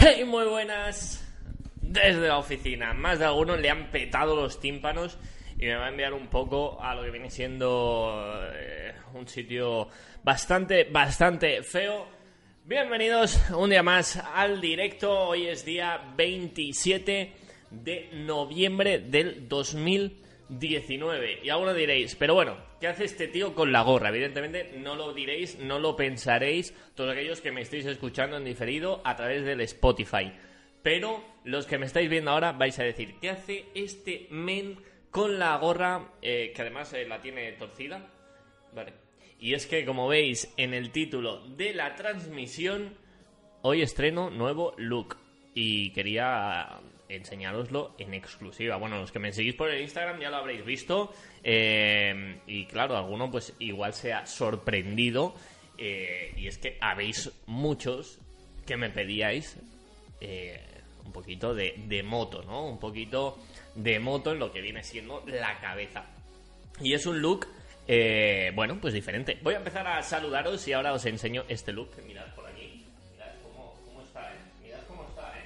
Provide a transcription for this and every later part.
Hey, muy buenas. Desde la oficina, más de algunos le han petado los tímpanos y me va a enviar un poco a lo que viene siendo eh, un sitio bastante, bastante feo. Bienvenidos un día más al directo. Hoy es día 27 de noviembre del 2019. Y algunos diréis, pero bueno, ¿qué hace este tío con la gorra? Evidentemente no lo diréis, no lo pensaréis todos aquellos que me estáis escuchando en diferido a través del Spotify. Pero los que me estáis viendo ahora vais a decir, ¿qué hace este men con la gorra eh, que además eh, la tiene torcida? Vale. Y es que como veis en el título de la transmisión, hoy estreno nuevo look. Y quería enseñároslo en exclusiva. Bueno, los que me seguís por el Instagram ya lo habréis visto. eh, y claro, alguno pues igual se ha sorprendido. eh, y es que habéis muchos que me pedíais eh, un poquito de, moto, ¿no? Un poquito de moto en lo que viene siendo la cabeza. Y es un look, eh, bueno, pues diferente. Voy a empezar a saludaros y ahora os enseño este look. Mirad por aquí. Mirad cómo, cómo está, ¿eh? Mirad cómo está, ¿eh?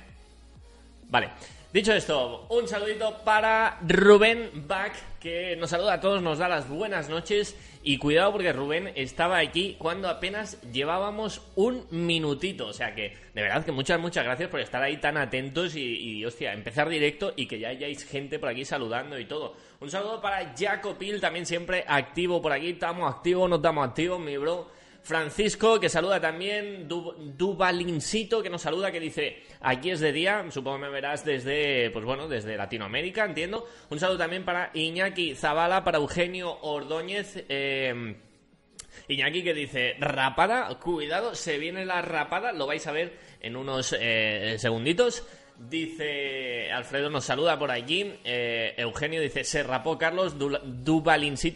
Vale. Dicho esto, un saludito para Rubén Bach, que nos saluda a todos, nos da las buenas noches. Y cuidado porque Rubén estaba aquí cuando apenas llevábamos un minutito. O sea que, de verdad, que muchas, muchas gracias por estar ahí tan atentos y, y, hostia, empezar directo y que ya hayáis gente por aquí saludando y todo. Un saludo para Jacopil, también siempre activo por aquí. Estamos activos, no estamos activos, mi bro. Francisco, que saluda también, Du- que nos saluda, que dice, aquí es de día, supongo que me verás desde, pues bueno, desde Latinoamérica, entiendo. Un saludo también para Iñaki Zavala, para Eugenio Ordóñez, eh, Iñaki que dice, rapada, cuidado, se viene la rapada, lo vais a ver en unos eh, segunditos. Dice, Alfredo nos saluda por allí, eh, Eugenio dice, se rapó Carlos, Du-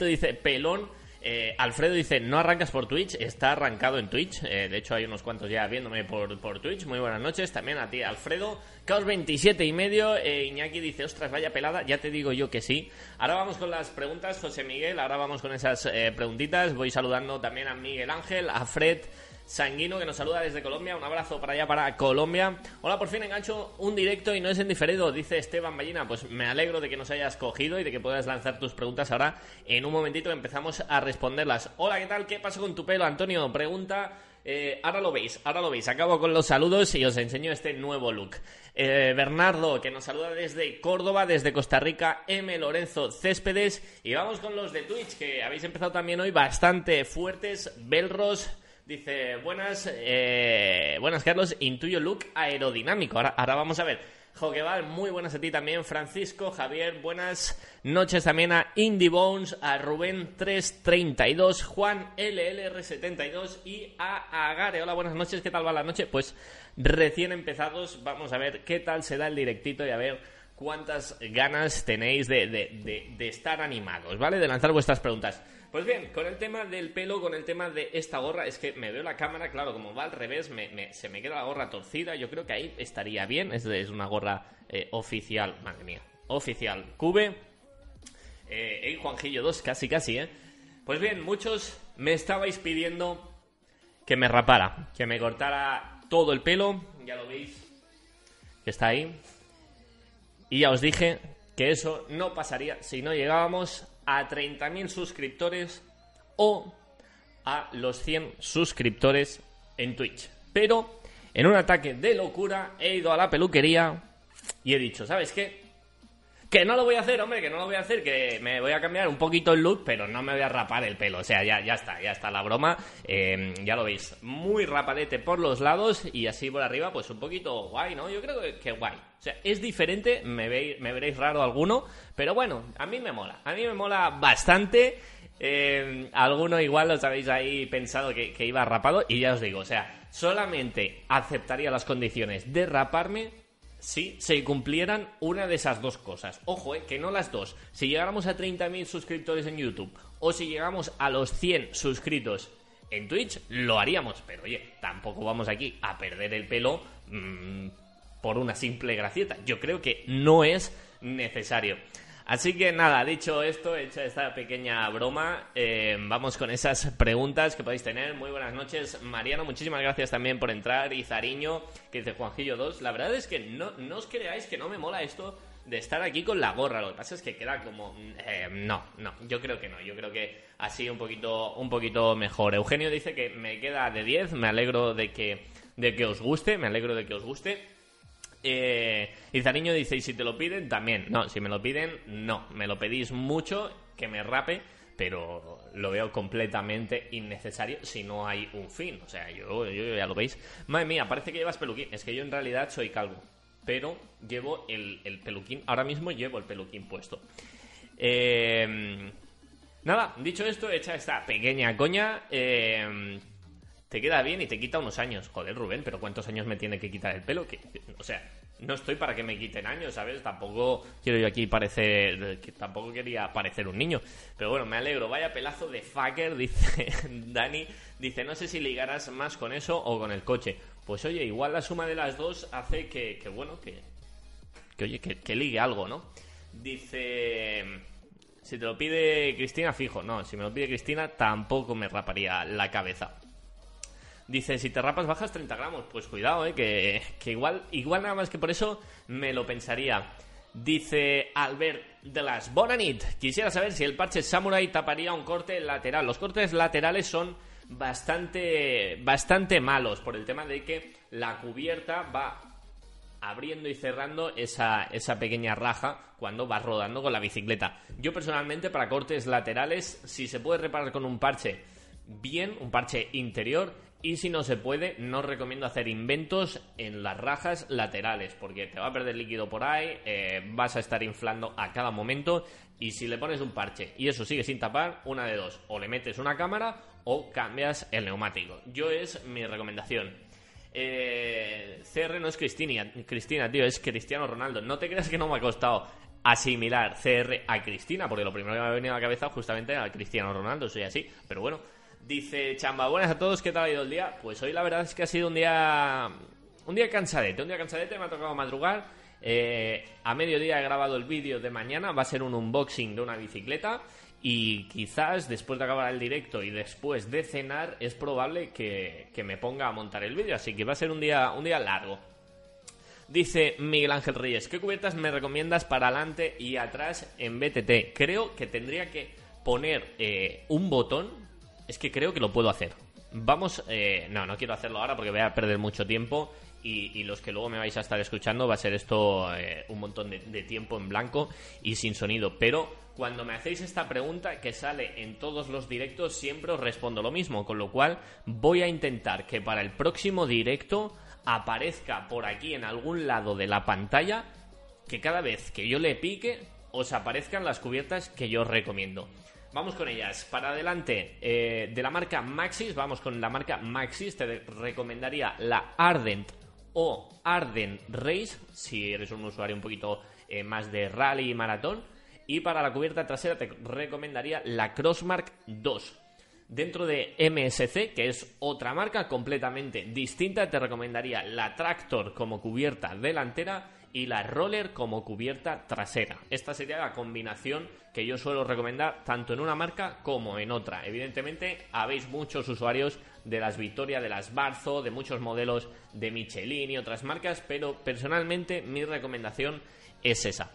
dice, pelón. Eh, Alfredo dice, no arrancas por Twitch, está arrancado en Twitch. Eh, de hecho, hay unos cuantos ya viéndome por, por Twitch. Muy buenas noches. También a ti, Alfredo. Caos 27 y medio. Eh, Iñaki dice, ostras, vaya pelada. Ya te digo yo que sí. Ahora vamos con las preguntas, José Miguel. Ahora vamos con esas eh, preguntitas. Voy saludando también a Miguel Ángel, a Fred. Sanguino que nos saluda desde Colombia, un abrazo para allá para Colombia. Hola, por fin engancho un directo y no es en diferido, dice Esteban Ballina. Pues me alegro de que nos hayas cogido y de que puedas lanzar tus preguntas ahora. En un momentito empezamos a responderlas. Hola, ¿qué tal? ¿Qué pasó con tu pelo, Antonio? Pregunta. eh, ahora lo veis, ahora lo veis. Acabo con los saludos y os enseño este nuevo look. Eh, Bernardo, que nos saluda desde Córdoba, desde Costa Rica, M. Lorenzo Céspedes. Y vamos con los de Twitch, que habéis empezado también hoy bastante fuertes. Belros. Dice, buenas, eh, buenas Carlos, intuyo look aerodinámico. Ahora, ahora vamos a ver. Joquebal, muy buenas a ti también. Francisco, Javier, buenas noches también a Indie Bones, a Rubén 332, Juan LLR72 y a Agare. Hola, buenas noches, ¿qué tal va la noche? Pues recién empezados, vamos a ver qué tal se da el directito y a ver cuántas ganas tenéis de, de- de- de estar animados, ¿vale? De lanzar vuestras preguntas. Pues bien, con el tema del pelo, con el tema de esta gorra, es que me veo la cámara, claro, como va al revés, me- se me queda la gorra torcida, yo creo que ahí estaría bien, es, es una gorra eh, oficial, madre mía, oficial, Cube, eh, hey, Juanjillo 2, casi casi, ¿eh? Pues bien, muchos me estabais pidiendo que me rapara, que me cortara todo el pelo, ya lo veis, que está ahí, y ya os dije que eso no pasaría si no llegábamos a 30.000 suscriptores o a los 100 suscriptores en Twitch. Pero en un ataque de locura he ido a la peluquería y he dicho, ¿sabes qué? Que no lo voy a hacer, hombre, que no lo voy a hacer, que me voy a cambiar un poquito el look, pero no me voy a rapar el pelo. O sea, ya, ya está, ya está la broma. Eh, ya lo veis, muy rapadete por los lados y así por arriba, pues un poquito guay, ¿no? Yo creo que, que guay. O sea, es diferente, me, me veréis raro alguno, pero bueno, a mí me mola. A mí me mola bastante. Eh, alguno igual os habéis ahí pensado que, que iba rapado y ya os digo, o sea, solamente aceptaría las condiciones de raparme si se cumplieran una de esas dos cosas. Ojo, eh, que no las dos. Si llegáramos a 30.000 suscriptores en YouTube o si llegamos a los 100 suscritos en Twitch, lo haríamos. Pero oye, tampoco vamos aquí a perder el pelo mm, por una simple gracieta. Yo creo que no es necesario. Así que nada, dicho esto, hecha esta pequeña broma, eh, vamos con esas preguntas que podéis tener. Muy buenas noches, Mariano, muchísimas gracias también por entrar. Y Zariño, que dice Juanjillo 2. La verdad es que no, no os creáis que no me mola esto de estar aquí con la gorra. Lo que pasa es que queda como... Eh, no, no, yo creo que no. Yo creo que así un poquito, un poquito mejor. Eugenio dice que me queda de 10. Me alegro de que, de que os guste. Me alegro de que os guste. Eh, y Zariño dice, ¿y si te lo piden? También. No, si me lo piden, no. Me lo pedís mucho, que me rape, pero lo veo completamente innecesario si no hay un fin. O sea, yo, ya lo veis. Madre mía, parece que llevas peluquín. Es que yo en realidad soy calvo. Pero llevo el, peluquín. Ahora mismo llevo el peluquín puesto. Eh, nada, dicho esto, hecha esta pequeña coña. Eh, te queda bien y te quita unos años. Joder, Rubén, pero ¿cuántos años me tiene que quitar el pelo? Que, o sea, no estoy para que me quiten años, ¿sabes? Tampoco quiero yo aquí parecer. Tampoco quería parecer un niño. Pero bueno, me alegro. Vaya pelazo de fucker, dice Dani. Dice, no sé si ligarás más con eso o con el coche. Pues oye, igual la suma de las dos hace que, que bueno, que. Que oye, que, que ligue algo, ¿no? Dice. Si te lo pide Cristina, fijo. No, si me lo pide Cristina, tampoco me raparía la cabeza. Dice, si te rapas bajas 30 gramos. Pues cuidado, eh, que, igual, igual nada más que por eso me lo pensaría. Dice Albert de las Bonanit. Quisiera saber si el parche Samurai taparía un corte lateral. Los cortes laterales son bastante, bastante malos por el tema de que la cubierta va abriendo y cerrando esa, esa pequeña raja cuando vas rodando con la bicicleta. Yo personalmente para cortes laterales, si se puede reparar con un parche bien, un parche interior, y si no se puede, no recomiendo hacer inventos en las rajas laterales, porque te va a perder líquido por ahí, eh, vas a estar inflando a cada momento, y si le pones un parche y eso sigue sin tapar, una de dos, o le metes una cámara o cambias el neumático. Yo es mi recomendación. Eh, CR no es Cristina, Cristina, tío, es Cristiano Ronaldo. No te creas que no me ha costado asimilar CR a Cristina, porque lo primero que me ha venido a la cabeza justamente era Cristiano Ronaldo, soy así, pero bueno Dice Chamba, buenas a todos, ¿qué tal ha ido el día? Pues hoy la verdad es que ha sido un día. Un día cansadete, un día cansadete, me ha tocado madrugar. Eh, a mediodía he grabado el vídeo de mañana, va a ser un unboxing de una bicicleta. Y quizás después de acabar el directo y después de cenar, es probable que, que me ponga a montar el vídeo. Así que va a ser un día, un día largo. Dice Miguel Ángel Reyes, ¿qué cubiertas me recomiendas para adelante y atrás en BTT? Creo que tendría que poner eh, un botón es que creo que lo puedo hacer. Vamos, eh, no, no quiero hacerlo ahora porque voy a perder mucho tiempo y, los que luego me vais a estar escuchando va a ser esto eh, un montón de, de, tiempo en blanco y sin sonido. Pero cuando me hacéis esta pregunta que sale en todos los directos siempre os respondo lo mismo, con lo cual voy a intentar que para el próximo directo aparezca por aquí en algún lado de la pantalla que cada vez que yo le pique os aparezcan las cubiertas que yo os recomiendo. Vamos con ellas. Para adelante, eh, de la marca Maxis, vamos con la marca Maxis. Te recomendaría la Ardent o Ardent Race, si eres un usuario un poquito eh, más de rally y maratón. Y para la cubierta trasera te recomendaría la Crossmark 2. Dentro de MSC, que es otra marca completamente distinta, te recomendaría la Tractor como cubierta delantera y la roller como cubierta trasera. Esta sería la combinación que yo suelo recomendar tanto en una marca como en otra. Evidentemente, habéis muchos usuarios de las Victoria, de las Barzo, de muchos modelos de Michelin y otras marcas, pero personalmente mi recomendación es esa.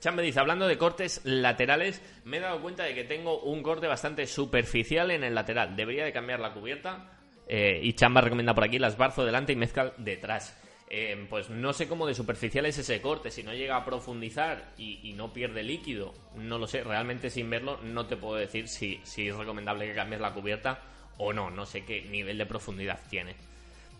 Chan me dice, hablando de cortes laterales, me he dado cuenta de que tengo un corte bastante superficial en el lateral. Debería de cambiar la cubierta. Eh, y Chamba recomienda por aquí las Barzo delante y mezcal detrás. Eh, pues no sé cómo de superficial es ese corte, si no llega a profundizar y, no pierde líquido, no lo sé, realmente sin verlo no te puedo decir si, si es recomendable que cambies la cubierta o no, no sé qué nivel de profundidad tiene.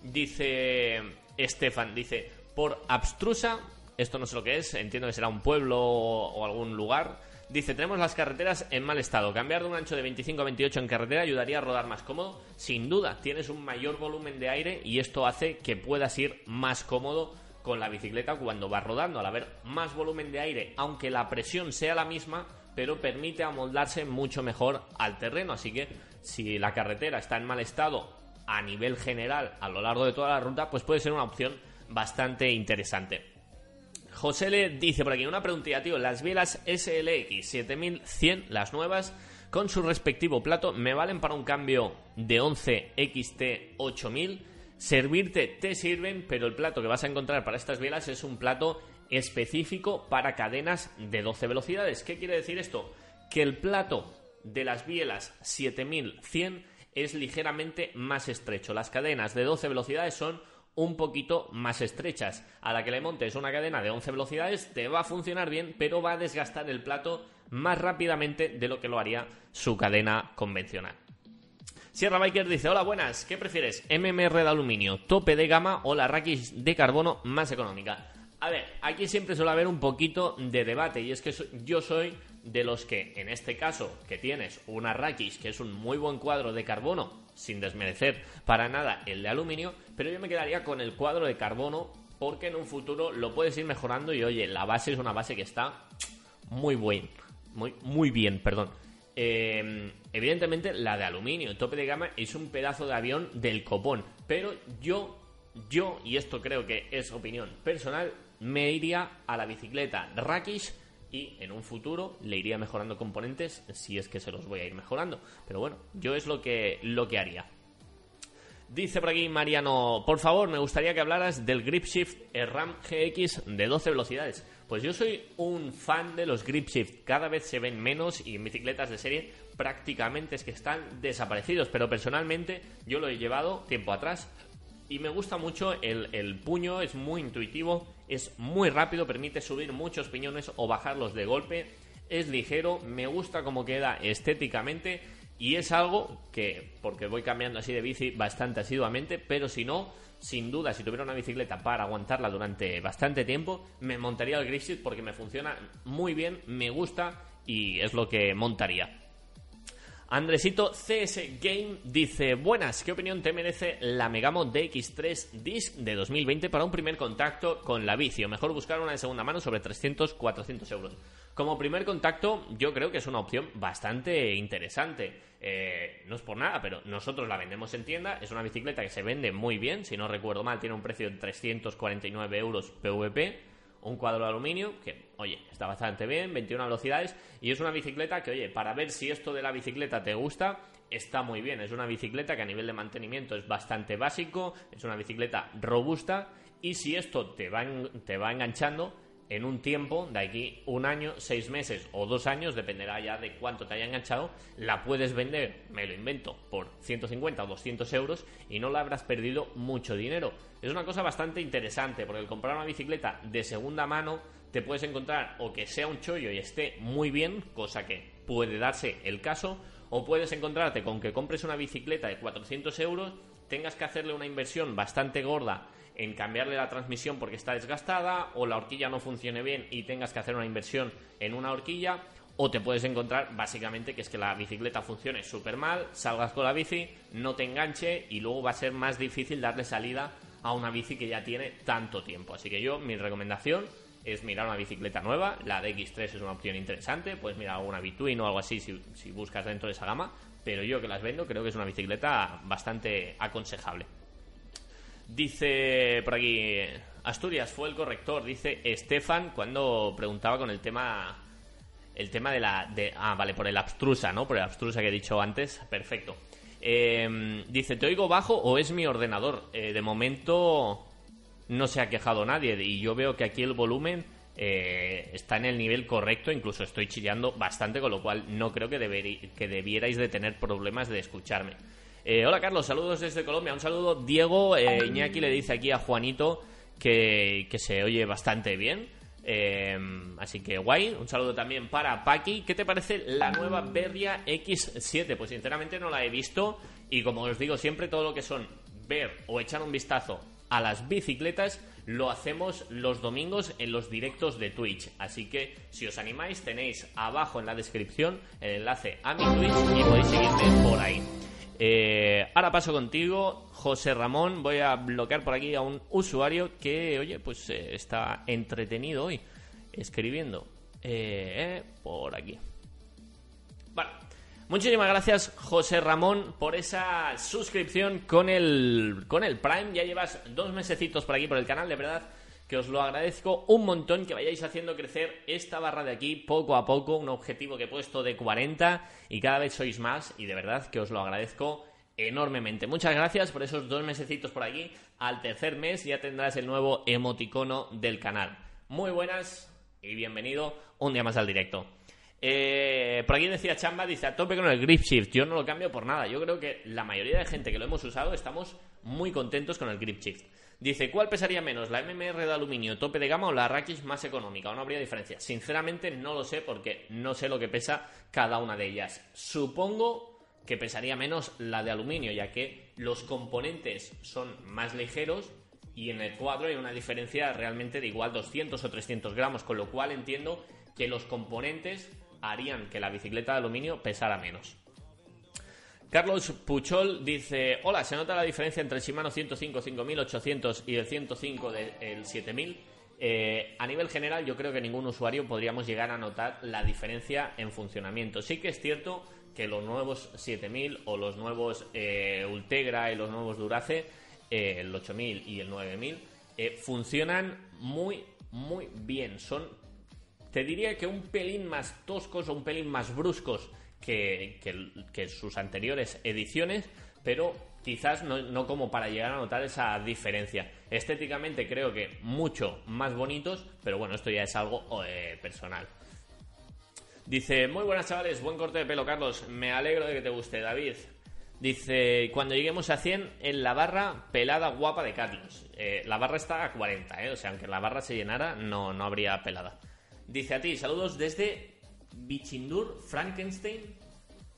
Dice Estefan, dice, por abstrusa, esto no sé lo que es, entiendo que será un pueblo o algún lugar, Dice, tenemos las carreteras en mal estado. Cambiar de un ancho de 25 a 28 en carretera ayudaría a rodar más cómodo. Sin duda, tienes un mayor volumen de aire y esto hace que puedas ir más cómodo con la bicicleta cuando vas rodando. Al haber más volumen de aire, aunque la presión sea la misma, pero permite amoldarse mucho mejor al terreno. Así que si la carretera está en mal estado a nivel general a lo largo de toda la ruta, pues puede ser una opción bastante interesante. José le dice por aquí una preguntilla, tío. Las bielas SLX 7100, las nuevas, con su respectivo plato, ¿me valen para un cambio de 11 XT 8000? Servirte te sirven, pero el plato que vas a encontrar para estas bielas es un plato específico para cadenas de 12 velocidades. ¿Qué quiere decir esto? Que el plato de las bielas 7100 es ligeramente más estrecho. Las cadenas de 12 velocidades son un poquito más estrechas. A la que le montes una cadena de 11 velocidades te va a funcionar bien, pero va a desgastar el plato más rápidamente de lo que lo haría su cadena convencional. Sierra Biker dice, hola buenas, ¿qué prefieres? MMR de aluminio, tope de gama o la Rakis de carbono más económica. A ver, aquí siempre suele haber un poquito de debate y es que yo soy de los que, en este caso, que tienes una Rakis, que es un muy buen cuadro de carbono, sin desmerecer para nada el de aluminio, pero yo me quedaría con el cuadro de carbono porque en un futuro lo puedes ir mejorando y oye, la base es una base que está muy bien, muy, muy bien, perdón. Eh, evidentemente la de aluminio, tope de gama, es un pedazo de avión del copón, pero yo, yo, y esto creo que es opinión personal, me iría a la bicicleta Rakish y en un futuro le iría mejorando componentes si es que se los voy a ir mejorando. Pero bueno, yo es lo que, lo que haría. Dice por aquí Mariano, por favor, me gustaría que hablaras del Grip Shift RAM GX de 12 velocidades. Pues yo soy un fan de los Grip Shift, cada vez se ven menos y en bicicletas de serie prácticamente es que están desaparecidos, pero personalmente yo lo he llevado tiempo atrás y me gusta mucho el, el puño, es muy intuitivo es muy rápido, permite subir muchos piñones o bajarlos de golpe, es ligero, me gusta cómo queda estéticamente y es algo que, porque voy cambiando así de bici bastante asiduamente, pero si no, sin duda, si tuviera una bicicleta para aguantarla durante bastante tiempo, me montaría el Gripsit porque me funciona muy bien, me gusta y es lo que montaría. Andresito CS Game dice, buenas, ¿qué opinión te merece la Megamo DX3 Disc de 2020 para un primer contacto con la bici? O mejor buscar una de segunda mano sobre 300-400 euros. Como primer contacto, yo creo que es una opción bastante interesante. Eh, no es por nada, pero nosotros la vendemos en tienda. Es una bicicleta que se vende muy bien. Si no recuerdo mal, tiene un precio de 349 euros PVP un cuadro de aluminio que, oye, está bastante bien, 21 velocidades y es una bicicleta que, oye, para ver si esto de la bicicleta te gusta, está muy bien. Es una bicicleta que a nivel de mantenimiento es bastante básico, es una bicicleta robusta y si esto te va, te va enganchando, en un tiempo, de aquí un año, seis meses o dos años, dependerá ya de cuánto te haya enganchado, la puedes vender, me lo invento, por 150 o 200 euros y no la habrás perdido mucho dinero. Es una cosa bastante interesante, porque el comprar una bicicleta de segunda mano te puedes encontrar o que sea un chollo y esté muy bien, cosa que puede darse el caso, o puedes encontrarte con que compres una bicicleta de 400 euros, tengas que hacerle una inversión bastante gorda en cambiarle la transmisión porque está desgastada o la horquilla no funcione bien y tengas que hacer una inversión en una horquilla o te puedes encontrar básicamente que es que la bicicleta funcione súper mal, salgas con la bici, no te enganche y luego va a ser más difícil darle salida a una bici que ya tiene tanto tiempo. Así que yo, mi recomendación es mirar una bicicleta nueva, la DX3 es una opción interesante, puedes mirar alguna Between o algo así si, si buscas dentro de esa gama, pero yo que las vendo creo que es una bicicleta bastante aconsejable. Dice por aquí, Asturias fue el corrector, dice Estefan cuando preguntaba con el tema el tema de la de, ah, vale, por el abstrusa, ¿no? Por el abstrusa que he dicho antes. Perfecto. Em, dice, ¿te oigo bajo o es mi ordenador? Eh, de momento no se ha quejado nadie y yo veo que aquí el volumen eh, está en el nivel correcto, incluso estoy chillando bastante, con lo cual no creo que, que debierais de tener problemas de escucharme. Eh, hola Carlos, saludos desde Colombia. Un saludo. Diego eh, Iñaki le dice aquí a Juanito que, se oye bastante bien. Eh, así que guay. Un saludo también para Paki. ¿Qué te parece la nueva Berria X7? Pues sinceramente no la he visto. Y como os digo siempre, todo lo que son ver o echar un vistazo a las bicicletas lo hacemos los domingos en los directos de Twitch. Así que si os animáis, tenéis abajo en la descripción el enlace a mi Twitch y podéis seguirme por ahí. Eh, ahora paso contigo, José Ramón. Voy a bloquear por aquí a un usuario que, oye, pues eh, está entretenido hoy escribiendo eh, por aquí. Vale. Muchísimas gracias, José Ramón, por esa suscripción con el, con el Prime. Ya llevas dos mesecitos por aquí por el canal, de verdad que os lo agradezco un montón que vayáis haciendo crecer esta barra de aquí poco a poco, un objetivo que he puesto de 40 y cada vez sois más y de verdad que os lo agradezco enormemente. Muchas gracias por esos dos mesecitos por aquí. Al tercer mes ya tendrás el nuevo emoticono del canal. Muy buenas y bienvenido un día más al directo. Eh, por aquí decía Chamba, dice a tope con el grip shift. Yo no lo cambio por nada. Yo creo que la mayoría de gente que lo hemos usado estamos muy contentos con el grip shift. Dice, ¿cuál pesaría menos, la MMR de aluminio tope de gama o la Rakish más económica? ¿O no habría diferencia? Sinceramente no lo sé porque no sé lo que pesa cada una de ellas. Supongo que pesaría menos la de aluminio, ya que los componentes son más ligeros y en el cuadro hay una diferencia realmente de igual 200 o 300 gramos, con lo cual entiendo que los componentes harían que la bicicleta de aluminio pesara menos. Carlos Puchol dice, hola, ¿se nota la diferencia entre el Shimano 105 5800 y el 105 del 7000? Eh, a nivel general, yo creo que ningún usuario podríamos llegar a notar la diferencia en funcionamiento. Sí que es cierto que los nuevos 7000 o los nuevos eh, Ultegra y los nuevos Durace, eh, el 8000 y el 9000, funcionan muy, muy bien. Son te diría que un pelín más toscos o un pelín más bruscos que, sus anteriores ediciones, pero quizás no, como para llegar a notar esa diferencia. Estéticamente creo que mucho más bonitos, pero bueno, esto ya es algo eh, personal. Dice, muy buenas chavales, buen corte de pelo Carlos, me alegro de que te guste David. Dice, cuando lleguemos a 100 en la barra pelada guapa de Carlos. Eh, la barra está a 40, eh, o sea, aunque la barra se llenara no, no habría pelada. Dice a ti, saludos desde Bichindur, Frankenstein.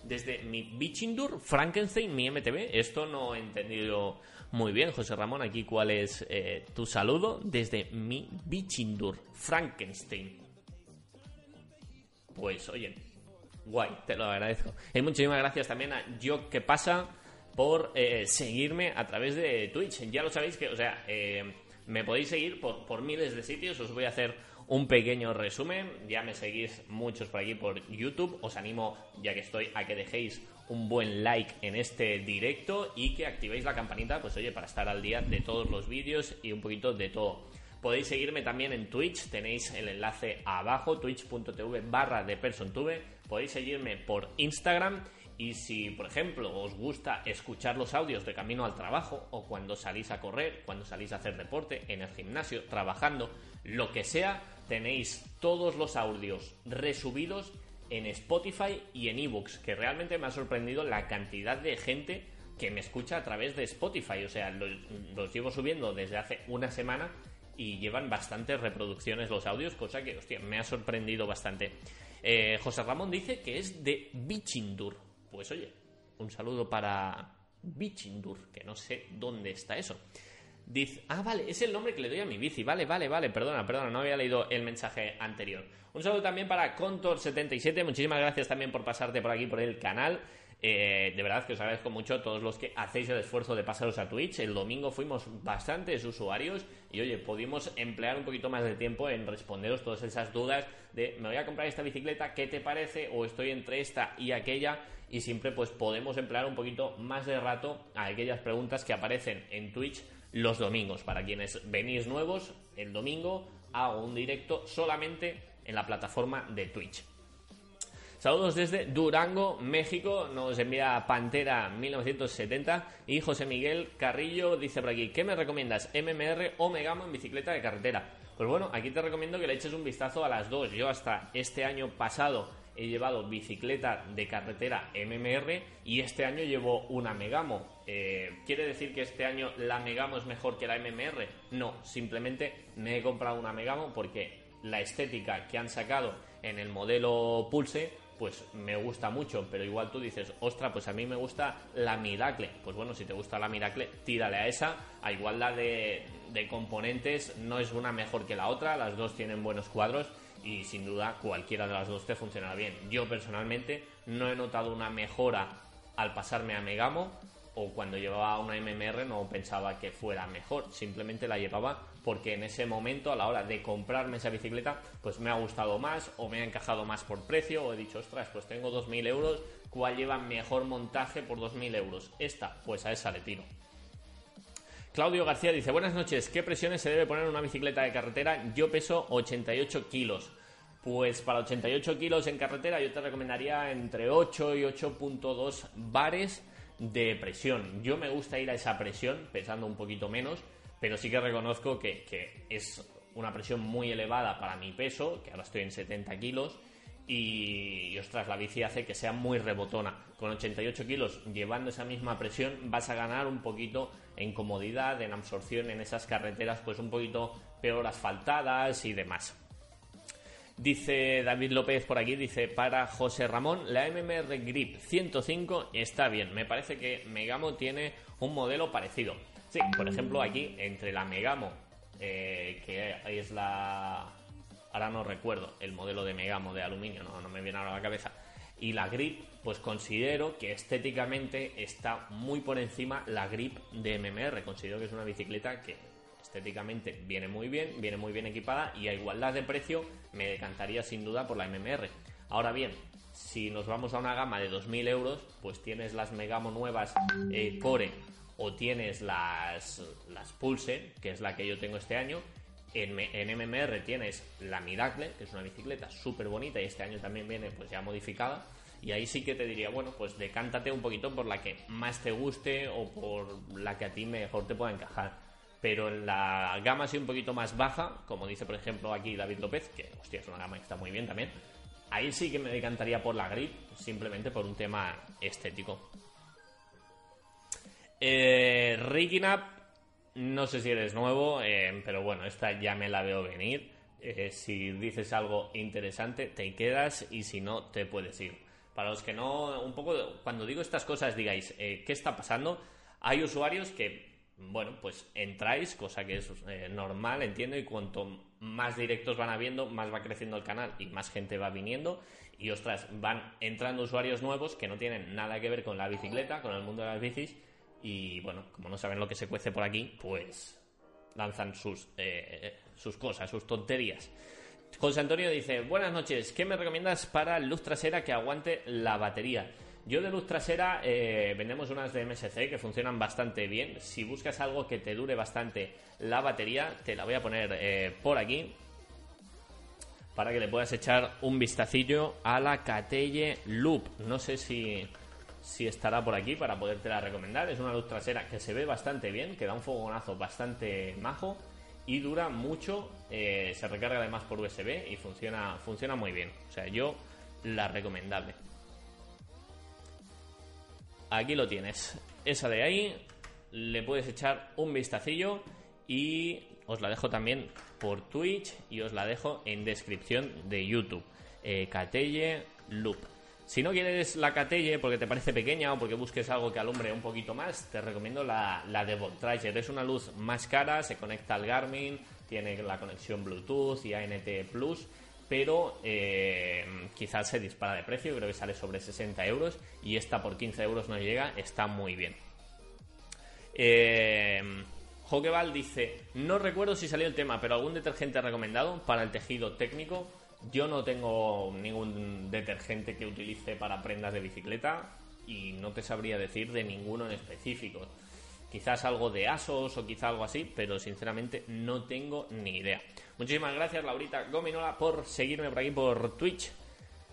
Desde mi Bichindur, Frankenstein, mi MTV. Esto no he entendido muy bien, José Ramón. Aquí, ¿cuál es eh, tu saludo? Desde mi Bichindur, Frankenstein. Pues, oye, guay, te lo agradezco. Y muchísimas gracias también a Yo que pasa por eh, seguirme a través de Twitch. Ya lo sabéis que, o sea, eh, me podéis seguir por, por miles de sitios. Os voy a hacer un pequeño resumen. Ya me seguís muchos por aquí por YouTube. Os animo, ya que estoy, a que dejéis un buen like en este directo y que activéis la campanita, pues oye, para estar al día de todos los vídeos y un poquito de todo. Podéis seguirme también en Twitch, tenéis el enlace abajo, twitch.tv barra de PersonTube. Podéis seguirme por Instagram y si, por ejemplo, os gusta escuchar los audios de camino al trabajo o cuando salís a correr, cuando salís a hacer deporte, en el gimnasio, trabajando, lo que sea, tenéis todos los audios resubidos en Spotify y en ebooks, que realmente me ha sorprendido la cantidad de gente que me escucha a través de Spotify. O sea, los, llevo subiendo desde hace una semana y llevan bastantes reproducciones los audios, cosa que, me ha sorprendido bastante. Eh, José Ramón dice que es de Bichindur. Pues oye, un saludo para Bichindur, que no sé dónde está eso. Dice, ah, vale, es el nombre que le doy a mi bici. Vale, vale, vale, perdona, perdona, no había leído el mensaje anterior. Un saludo también para Contor77. Muchísimas gracias también por pasarte por aquí por el canal. Eh, de verdad que os agradezco mucho a todos los que hacéis el esfuerzo de pasaros a Twitch. El domingo fuimos bastantes usuarios y oye, pudimos emplear un poquito más de tiempo en responderos todas esas dudas de me voy a comprar esta bicicleta, ¿qué te parece? O estoy entre esta y aquella y siempre pues podemos emplear un poquito más de rato a aquellas preguntas que aparecen en Twitch los domingos. Para quienes venís nuevos, el domingo hago un directo solamente en la plataforma de Twitch. Saludos desde Durango, México. Nos envía Pantera 1970 y José Miguel Carrillo dice por aquí, ¿qué me recomiendas? ¿MMR o Megamo en bicicleta de carretera? Pues bueno, aquí te recomiendo que le eches un vistazo a las dos. Yo hasta este año pasado he llevado bicicleta de carretera MMR y este año llevo una Megamo. Eh, ¿Quiere decir que este año la Megamo es mejor que la MMR? No, simplemente me he comprado una Megamo porque la estética que han sacado en el modelo Pulse pues me gusta mucho, pero igual tú dices, ostra, pues a mí me gusta la Miracle. Pues bueno, si te gusta la Miracle, tírale a esa. A igualdad de, de componentes, no es una mejor que la otra, las dos tienen buenos cuadros y sin duda cualquiera de las dos te funcionará bien. Yo personalmente no he notado una mejora al pasarme a Megamo o cuando llevaba una MMR no pensaba que fuera mejor, simplemente la llevaba porque en ese momento a la hora de comprarme esa bicicleta pues me ha gustado más o me ha encajado más por precio o he dicho ostras pues tengo 2.000 euros, ¿cuál lleva mejor montaje por 2.000 euros? Esta, pues a esa le tiro. Claudio García dice, buenas noches, ¿qué presiones se debe poner en una bicicleta de carretera? Yo peso 88 kilos. Pues para 88 kilos en carretera yo te recomendaría entre 8 y 8.2 bares de presión. Yo me gusta ir a esa presión, pesando un poquito menos, pero sí que reconozco que, es una presión muy elevada para mi peso, que ahora estoy en 70 kilos, y, ostras, la bici hace que sea muy rebotona. Con 88 kilos, llevando esa misma presión, vas a ganar un poquito en comodidad, en absorción en esas carreteras, pues un poquito peor asfaltadas y demás. Dice David López por aquí, dice para José Ramón, la MMR Grip 105 está bien. Me parece que Megamo tiene un modelo parecido. Sí, por ejemplo aquí entre la Megamo, eh, que es la... Ahora no recuerdo el modelo de Megamo de aluminio, no, no me viene ahora a la cabeza. Y la Grip, pues considero que estéticamente está muy por encima la Grip de MMR. Considero que es una bicicleta que estéticamente viene muy bien, viene muy bien equipada y a igualdad de precio me decantaría sin duda por la MMR. Ahora bien, si nos vamos a una gama de 2.000 euros, pues tienes las Megamo nuevas eh, Core o tienes las, las Pulse, que es la que yo tengo este año. En, en MMR tienes la Miracle, que es una bicicleta súper bonita y este año también viene pues ya modificada. Y ahí sí que te diría, bueno, pues decántate un poquito por la que más te guste o por la que a ti mejor te pueda encajar pero en la gama así un poquito más baja, como dice por ejemplo aquí David López, que hostia, es una gama que está muy bien también, ahí sí que me decantaría por la grip, simplemente por un tema estético. Eh, no sé si eres nuevo, eh, pero bueno, esta ya me la veo venir. Eh, si dices algo interesante, te quedas y si no, te puedes ir. Para los que no, un poco, cuando digo estas cosas, digáis, eh, ¿qué está pasando? Hay usuarios que bueno, pues entráis, cosa que es normal, entiendo, y cuanto más directos van habiendo, más va creciendo el canal y más gente va viniendo. Y ostras, van entrando usuarios nuevos que no tienen nada que ver con la bicicleta, con el mundo de las bicis. Y bueno, como no saben lo que se cuece por aquí, pues lanzan sus, eh, sus cosas, sus tonterías. José Antonio dice, buenas noches, ¿qué me recomiendas para luz trasera que aguante la batería? Yo de luz trasera eh, vendemos unas de MSC que funcionan bastante bien. Si buscas algo que te dure bastante la batería, te la voy a poner eh, por aquí para que le puedas echar un vistacillo a la Catelle Loop. No sé si, si estará por aquí para podértela recomendar. Es una luz trasera que se ve bastante bien, que da un fogonazo bastante majo y dura mucho. Eh, se recarga además por USB y funciona, funciona muy bien. O sea, yo la recomendable. Aquí lo tienes. Esa de ahí le puedes echar un vistacillo y os la dejo también por Twitch y os la dejo en descripción de YouTube. Eh, Loop. Si no quieres la Catelle porque te parece pequeña o porque busques algo que alumbre un poquito más, te recomiendo la, la de Voltrager. Es una luz más cara, se conecta al Garmin, tiene la conexión Bluetooth y ANT Plus pero eh, quizás se dispara de precio, creo que sale sobre 60 euros y esta por 15 euros no llega, está muy bien. Eh, dice, no recuerdo si salió el tema, pero algún detergente recomendado para el tejido técnico. Yo no tengo ningún detergente que utilice para prendas de bicicleta y no te sabría decir de ninguno en específico. Quizás algo de Asos o quizá algo así, pero sinceramente no tengo ni idea. Muchísimas gracias, Laurita Gominola, por seguirme por aquí por Twitch.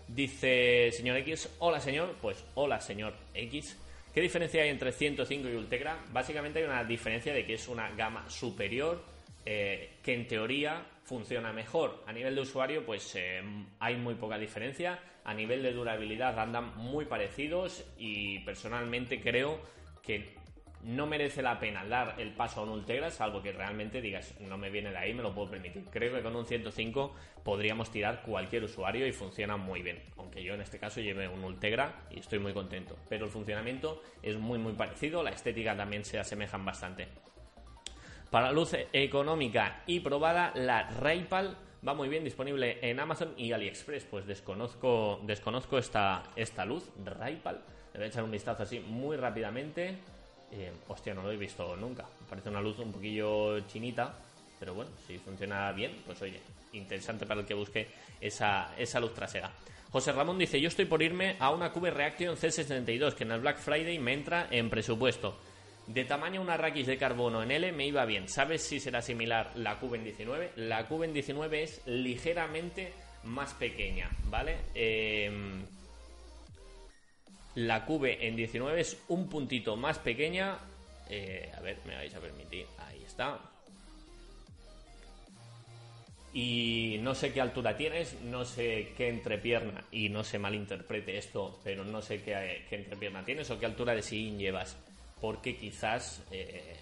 Dice señor X, hola señor, pues hola señor X. ¿Qué diferencia hay entre 105 y Ultegra? Básicamente hay una diferencia de que es una gama superior eh, que en teoría funciona mejor. A nivel de usuario, pues eh, hay muy poca diferencia. A nivel de durabilidad andan muy parecidos y personalmente creo que no merece la pena dar el paso a un Ultegra, salvo que realmente digas, no me viene de ahí, me lo puedo permitir. Creo que con un 105 podríamos tirar cualquier usuario y funciona muy bien. Aunque yo en este caso lleve un Ultegra y estoy muy contento. Pero el funcionamiento es muy muy parecido, la estética también se asemejan bastante. Para luz económica y probada, la Raypal va muy bien disponible en Amazon y AliExpress. Pues desconozco, desconozco esta, esta luz, Raypal. Le voy a echar un vistazo así muy rápidamente. Eh, hostia, no lo he visto nunca. Parece una luz un poquillo chinita, pero bueno, si funciona bien, pues oye, interesante para el que busque esa, esa luz trasera. José Ramón dice, yo estoy por irme a una Cube Reaction C62, que en el Black Friday me entra en presupuesto. De tamaño una raquis de carbono en L me iba bien. ¿Sabes si será similar la Cube en 19? La Cube en 19 es ligeramente más pequeña, ¿vale? Eh, la Cube en 19 es un puntito más pequeña. Eh, a ver, me vais a permitir. Ahí está. Y no sé qué altura tienes, no sé qué entrepierna, y no se malinterprete esto, pero no sé qué, entrepierna tienes o qué altura de sillín llevas, porque quizás eh,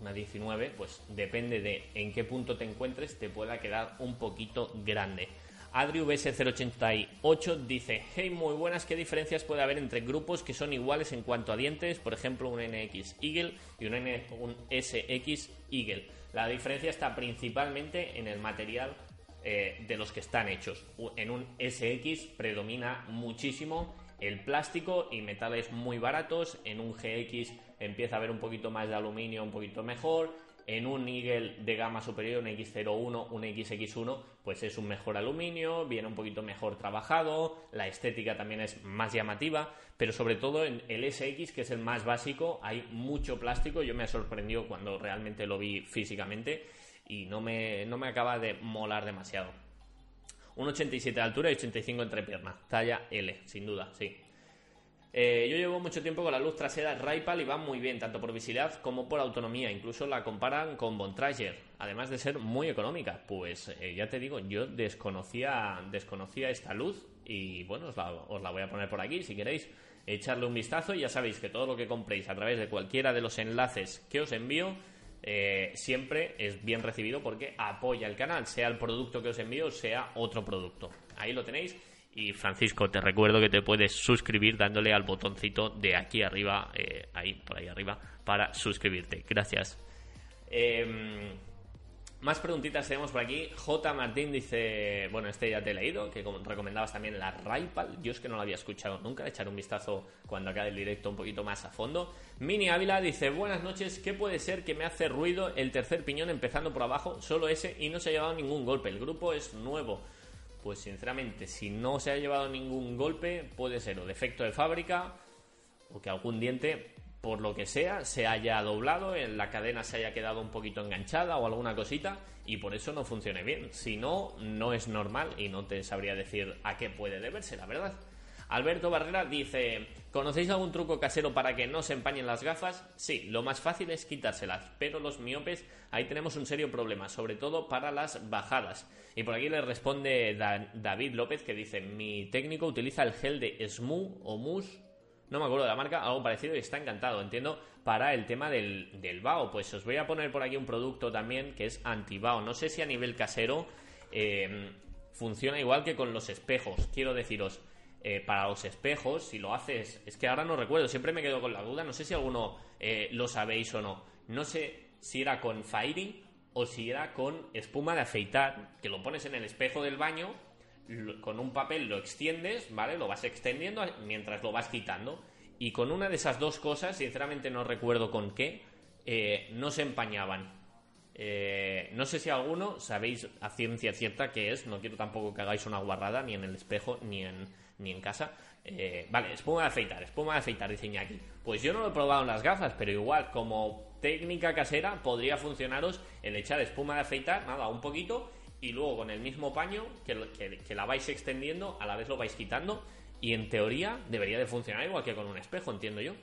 una 19, pues depende de en qué punto te encuentres, te pueda quedar un poquito grande. AdriVS088 dice, hey, muy buenas, ¿qué diferencias puede haber entre grupos que son iguales en cuanto a dientes? Por ejemplo, un NX Eagle y un, un SX Eagle. La diferencia está principalmente en el material eh, de los que están hechos. En un SX predomina muchísimo el plástico y metales muy baratos. En un GX empieza a haber un poquito más de aluminio, un poquito mejor en un Eagle de gama superior, un X01, un XX1, pues es un mejor aluminio, viene un poquito mejor trabajado, la estética también es más llamativa, pero sobre todo en el SX, que es el más básico, hay mucho plástico. Yo me he sorprendido cuando realmente lo vi físicamente y no me, no me acaba de molar demasiado. Un 87 de altura y 85 entre piernas, talla L, sin duda, sí. Eh, yo llevo mucho tiempo con la luz trasera Raipal y va muy bien, tanto por visibilidad como por autonomía. Incluso la comparan con Bontrager, además de ser muy económica. Pues eh, ya te digo, yo desconocía, desconocía esta luz y bueno, os la, os la voy a poner por aquí si queréis echarle un vistazo. Ya sabéis que todo lo que compréis a través de cualquiera de los enlaces que os envío eh, siempre es bien recibido porque apoya el canal, sea el producto que os envío, sea otro producto. Ahí lo tenéis y Francisco, te recuerdo que te puedes suscribir dándole al botoncito de aquí arriba, eh, ahí, por ahí arriba, para suscribirte. Gracias. Em, más preguntitas tenemos por aquí. J. Martín dice, bueno, este ya te he leído, que recomendabas también la Raipal. Yo es que no lo había escuchado nunca, echar un vistazo cuando acabe el directo un poquito más a fondo. Mini Ávila dice, buenas noches, ¿qué puede ser que me hace ruido el tercer piñón empezando por abajo? Solo ese y no se ha llevado ningún golpe. El grupo es nuevo. Pues sinceramente, si no se ha llevado ningún golpe, puede ser o defecto de fábrica o que algún diente, por lo que sea, se haya doblado, en la cadena se haya quedado un poquito enganchada o alguna cosita y por eso no funcione bien. Si no, no es normal y no te sabría decir a qué puede deberse, la verdad. Alberto Barrera dice, ¿conocéis algún truco casero para que no se empañen las gafas? Sí, lo más fácil es quitárselas, pero los miopes ahí tenemos un serio problema, sobre todo para las bajadas. Y por aquí le responde David López que dice, mi técnico utiliza el gel de Smoo o Mousse no me acuerdo de la marca, algo parecido y está encantado, entiendo, para el tema del, del. Pues os voy a poner por aquí un producto también que es anti-BAO. No sé si a nivel casero eh, funciona igual que con los espejos. Quiero deciros, eh, para los espejos, si lo haces, es que ahora no recuerdo, siempre me quedo con la duda, no sé si alguno eh, lo sabéis o no, no sé si era con firing o si era con espuma de afeitar, que lo pones en el espejo del baño, con un papel lo extiendes, ¿vale? Lo vas extendiendo mientras lo vas quitando. Y con una de esas dos cosas, sinceramente no recuerdo con qué, eh, no se empañaban. no sé si alguno sabéis a ciencia cierta qué es, no quiero tampoco que hagáis una guarrada ni en el espejo ni en, ni en casa. Eh, vale, espuma de afeitar, espuma de afeitar, dice Iñaki. Pues yo no lo he probado en las gafas, pero igual, como técnica casera, podría funcionaros el echar espuma de afeitar, nada, un poquito, y luego con el mismo paño, que, que, la vais extendiendo, a la vez lo vais quitando, y en teoría debería de funcionar igual que con un espejo, entiendo yo.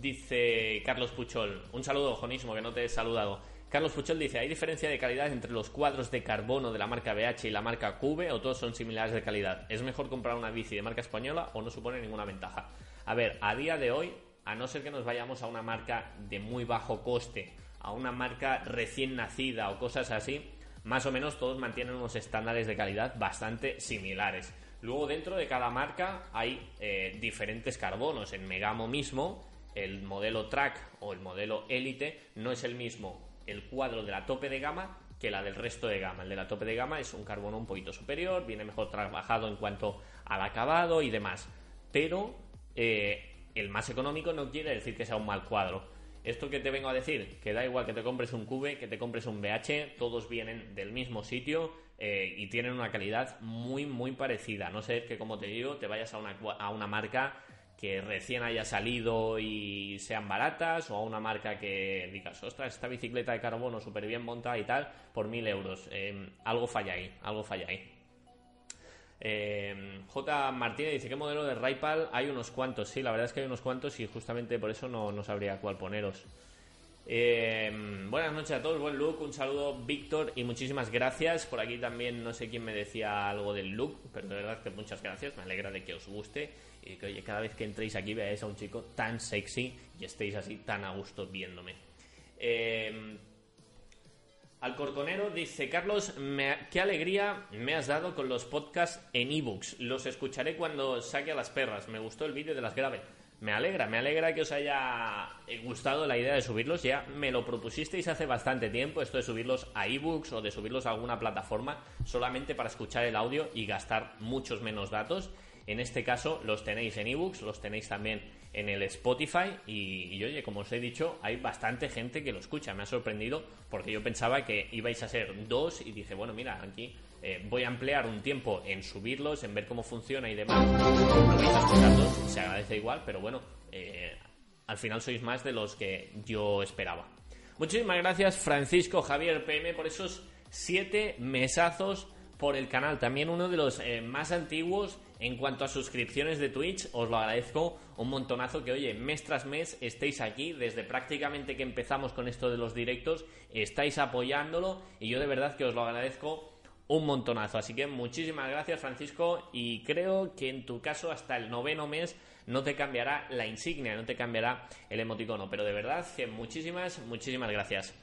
Dice Carlos Puchol, un saludo, Jonismo, que no te he saludado. Carlos Puchol dice, ¿hay diferencia de calidad entre los cuadros de carbono de la marca BH y la marca Cube o todos son similares de calidad? ¿Es mejor comprar una bici de marca española o no supone ninguna ventaja? A ver, a día de hoy a no ser que nos vayamos a una marca de muy bajo coste, a una marca recién nacida o cosas así, más o menos todos mantienen unos estándares de calidad bastante similares. Luego dentro de cada marca hay eh, diferentes carbonos. En Megamo mismo, el modelo Track o el modelo Elite no es el mismo el cuadro de la tope de gama que la del resto de gama. El de la tope de gama es un carbono un poquito superior, viene mejor trabajado en cuanto al acabado y demás. Pero eh, el más económico no quiere decir que sea un mal cuadro. Esto que te vengo a decir, que da igual que te compres un Cube, que te compres un BH, todos vienen del mismo sitio eh, y tienen una calidad muy, muy parecida. No sé que, como te digo, te vayas a una, a una marca que recién haya salido y sean baratas o a una marca que digas, ostras, esta bicicleta de carbono súper bien montada y tal, por mil euros. Eh, algo falla ahí, algo falla ahí. Eh, J. Martínez dice, ¿qué modelo de Raipal? Hay unos cuantos, sí, la verdad es que hay unos cuantos y justamente por eso no, no sabría cuál poneros. Eh, buenas noches a todos, buen look, un saludo Víctor y muchísimas gracias. Por aquí también no sé quién me decía algo del look, pero de verdad que muchas gracias, me alegra de que os guste y que oye, cada vez que entréis aquí veáis a un chico tan sexy y estéis así tan a gusto viéndome. Eh, Alcorconero dice, Carlos, qué alegría me has dado con los podcasts en ebooks. Los escucharé cuando saque a las perras. Me gustó el vídeo de las graves. Me alegra, me alegra que os haya gustado la idea de subirlos. Ya me lo propusisteis hace bastante tiempo, esto de subirlos a ebooks o de subirlos a alguna plataforma solamente para escuchar el audio y gastar muchos menos datos. En este caso los tenéis en ebooks, los tenéis también en el Spotify y, oye, como os he dicho, hay bastante gente que lo escucha. Me ha sorprendido porque yo pensaba que ibais a ser dos y dije, bueno, mira, aquí eh, voy a emplear un tiempo en subirlos, en ver cómo funciona y demás. Se agradece igual, pero bueno, eh, al final sois más de los que yo esperaba. Muchísimas gracias Francisco Javier PM por esos siete mesazos por el canal. También uno de los eh, más antiguos en cuanto a suscripciones de Twitch. Os lo agradezco un montonazo que, oye, mes tras mes estéis aquí. Desde prácticamente que empezamos con esto de los directos, estáis apoyándolo. Y yo de verdad que os lo agradezco un montonazo. Así que muchísimas gracias, Francisco. Y creo que en tu caso, hasta el noveno mes, no te cambiará la insignia, no te cambiará el emoticono. Pero de verdad que muchísimas, muchísimas gracias.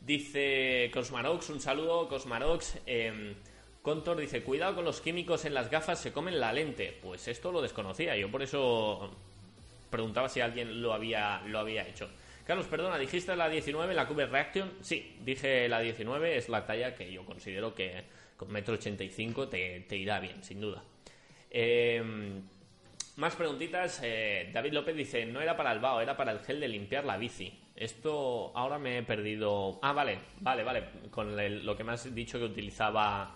Dice Cosmarox, un saludo, Cosmarox. Eh, Contor dice, cuidado con los químicos en las gafas, se comen la lente. Pues esto lo desconocía, yo por eso preguntaba si alguien lo había, lo había hecho. Carlos, perdona, ¿dijiste la 19, la Cube Reaction? Sí, dije la 19, es la talla que yo considero que con metro 85 te, te irá bien, sin duda. Eh, más preguntitas. Eh, David López dice, no era para el vaho, era para el gel de limpiar la bici. Esto ahora me he perdido... Ah, vale, vale, vale. Con lo que me has dicho que utilizaba...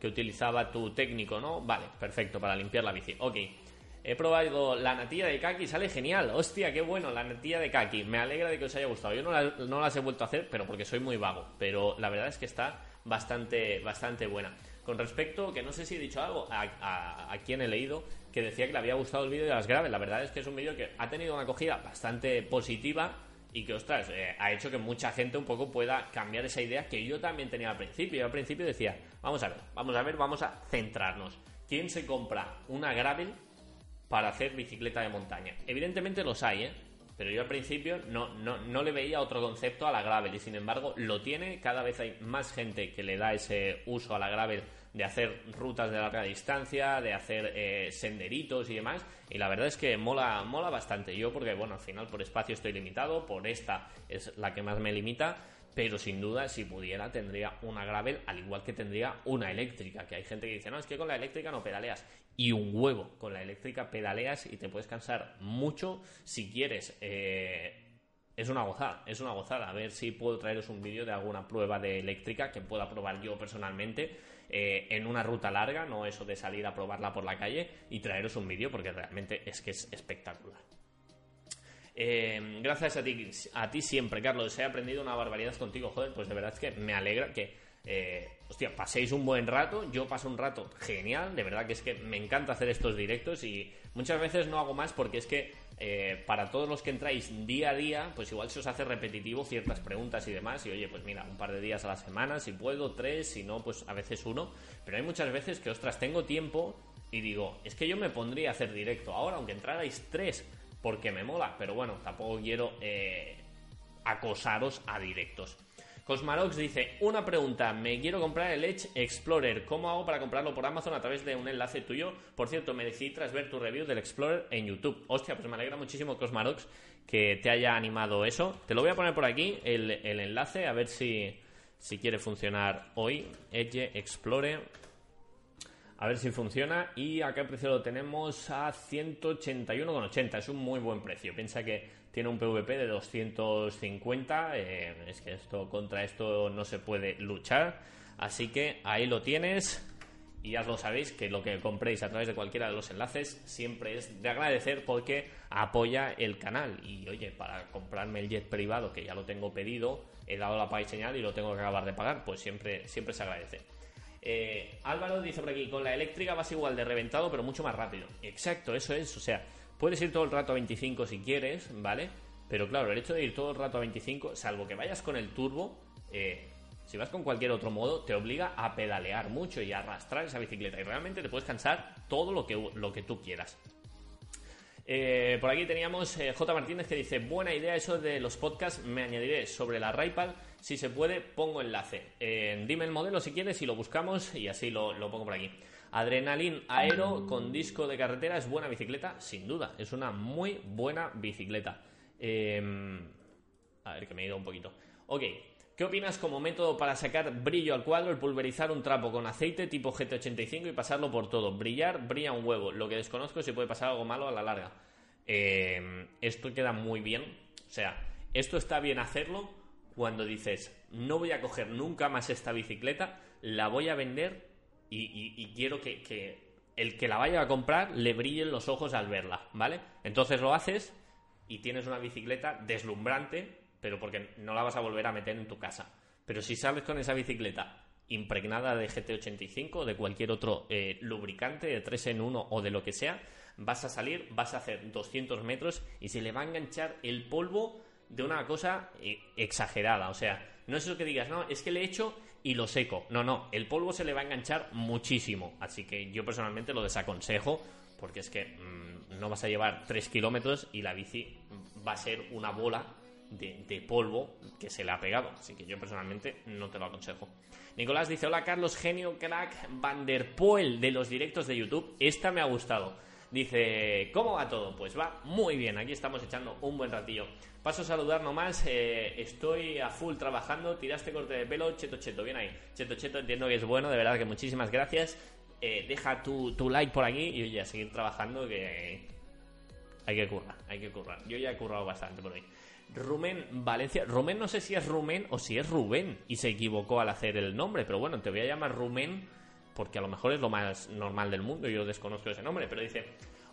Que utilizaba tu técnico, ¿no? Vale, perfecto, para limpiar la bici. Ok. He probado la natilla de kaki, sale genial. Hostia, qué bueno, la natilla de kaki. Me alegra de que os haya gustado. Yo no, no las he vuelto a hacer, pero porque soy muy vago. Pero la verdad es que está bastante, bastante buena. Con respecto, que no sé si he dicho algo, a, quien he leído que decía que le había gustado el vídeo de las graves. La verdad es que es un vídeo que ha tenido una acogida bastante positiva y que, ostras, eh, ha hecho que mucha gente un poco pueda cambiar esa idea que yo también tenía al principio. Yo al principio decía, vamos a ver, vamos a ver, vamos a centrarnos. ¿Quién se compra una gravel para hacer bicicleta de montaña? Evidentemente los hay, ¿eh? Pero yo al principio no, no, no, le veía otro concepto a la gravel y sin embargo lo tiene. Cada vez hay más gente que le da ese uso a la gravel de hacer rutas de larga distancia, de hacer eh, senderitos y demás. Y la verdad es que mola, mola bastante. Yo porque, bueno, al final por espacio estoy limitado, por esta es la que más me limita pero sin duda si pudiera tendría una gravel al igual que tendría una eléctrica que hay gente que dice no es que con la eléctrica no pedaleas y un huevo con la eléctrica pedaleas y te puedes cansar mucho si quieres eh, es una gozada, es una gozada. A ver si puedo traeros un vídeo de alguna prueba de eléctrica que pueda probar yo personalmente eh, en una ruta larga, no eso de salir a probarla por la calle y traeros un vídeo porque realmente es que es espectacular. Eh, gracias a ti, a ti siempre, Carlos. He aprendido una barbaridad contigo, joder. Pues de verdad es que me alegra que, eh, hostia, paséis un buen rato. Yo paso un rato genial. De verdad que es que me encanta hacer estos directos y muchas veces no hago más porque es que eh, para todos los que entráis día a día, pues igual se os hace repetitivo ciertas preguntas y demás. Y oye, pues mira, un par de días a la semana, si puedo, tres, si no, pues a veces uno. Pero hay muchas veces que, ostras, tengo tiempo y digo, es que yo me pondría a hacer directo ahora, aunque entrarais tres porque me mola, pero bueno, tampoco quiero eh, acosaros a directos. Cosmarox dice, una pregunta, me quiero comprar el Edge Explorer, ¿cómo hago para comprarlo por Amazon a través de un enlace tuyo? Por cierto, me decidí tras ver tu review del Explorer en YouTube. Hostia, pues me alegra muchísimo Cosmarox que te haya animado eso. Te lo voy a poner por aquí, el, enlace, a ver si, si quiere funcionar hoy. Edge Explorer, a ver si funciona. Y acá el precio lo tenemos a 181,80. Es un muy buen precio. Piensa que tiene un PVP de 250. Eh, es que esto contra esto no se puede luchar. Así que ahí lo tienes. Y ya lo sabéis que lo que compréis a través de cualquiera de los enlaces siempre es de agradecer porque apoya el canal. Y oye, para comprarme el jet privado que ya lo tengo pedido, he dado la paga y señal y lo tengo que acabar de pagar, pues siempre, siempre se agradece. Eh, Álvaro dice por aquí, con la eléctrica vas igual de reventado, pero mucho más rápido. Exacto, eso es. O sea, puedes ir todo el rato a 25 si quieres, ¿vale? Pero claro, el hecho de ir todo el rato a 25, salvo que vayas con el turbo, eh, si vas con cualquier otro modo, te obliga a pedalear mucho y a arrastrar esa bicicleta. Y realmente te puedes cansar todo lo que, lo que tú quieras. Eh, por aquí teníamos J. Martínez que dice: Buena idea eso de los podcasts. Me añadiré sobre la Raipal si se puede, pongo enlace. Eh, dime el modelo si quieres y lo buscamos y así lo, pongo por aquí. Adrenalin Aero con disco de carretera es buena bicicleta, sin duda. Es una muy buena bicicleta. Em, a ver que me he ido un poquito. Ok, ¿Qué opinas como método para sacar brillo al cuadro? El pulverizar un trapo con aceite tipo GT85 y pasarlo por todo. Brillar, brilla un huevo. Lo que desconozco es si puede pasar algo malo a la larga. Em, esto queda muy bien. O sea, esto está bien hacerlo cuando dices, no voy a coger nunca más esta bicicleta, la voy a vender y, quiero que, el que la vaya a comprar le brillen los ojos al verla, ¿vale? Entonces lo haces y tienes una bicicleta deslumbrante, pero porque no la vas a volver a meter en tu casa. Pero si sales con esa bicicleta impregnada de GT85 o de cualquier otro eh, lubricante de 3 en 1 o de lo que sea, vas a salir, vas a hacer 200 metros y se le va a enganchar el polvo de una cosa eh, exagerada. O sea, no es eso que digas, no, es que le he hecho y lo seco. No, no, el polvo se le va a enganchar muchísimo. Así que yo personalmente lo desaconsejo porque es que mm, no vas a llevar 3 kilómetros y la bici va a ser una bola de, polvo que se le ha pegado. Así que yo personalmente no te lo aconsejo. Nicolás dice: Hola Carlos, genio crack Van der Poel de los directos de YouTube. Esta me ha gustado. Dice: ¿Cómo va todo? Pues va muy bien. Aquí estamos echando un buen ratillo. Paso a saludar nomás, eh, estoy a full trabajando, tiraste corte de pelo, cheto cheto, bien ahí. Cheto cheto, entiendo que es bueno, de verdad que muchísimas gracias. Eh, deja tu, like por aquí y oye, a seguir trabajando que hay que currar, hay que currar. Yo ya he currado bastante por ahí. Rumen Valencia. Rumen no sé si es Rumen o si es Rubén y se equivocó al hacer el nombre, pero bueno, te voy a llamar Rumen porque a lo mejor es lo más normal del mundo, yo desconozco ese nombre, pero dice,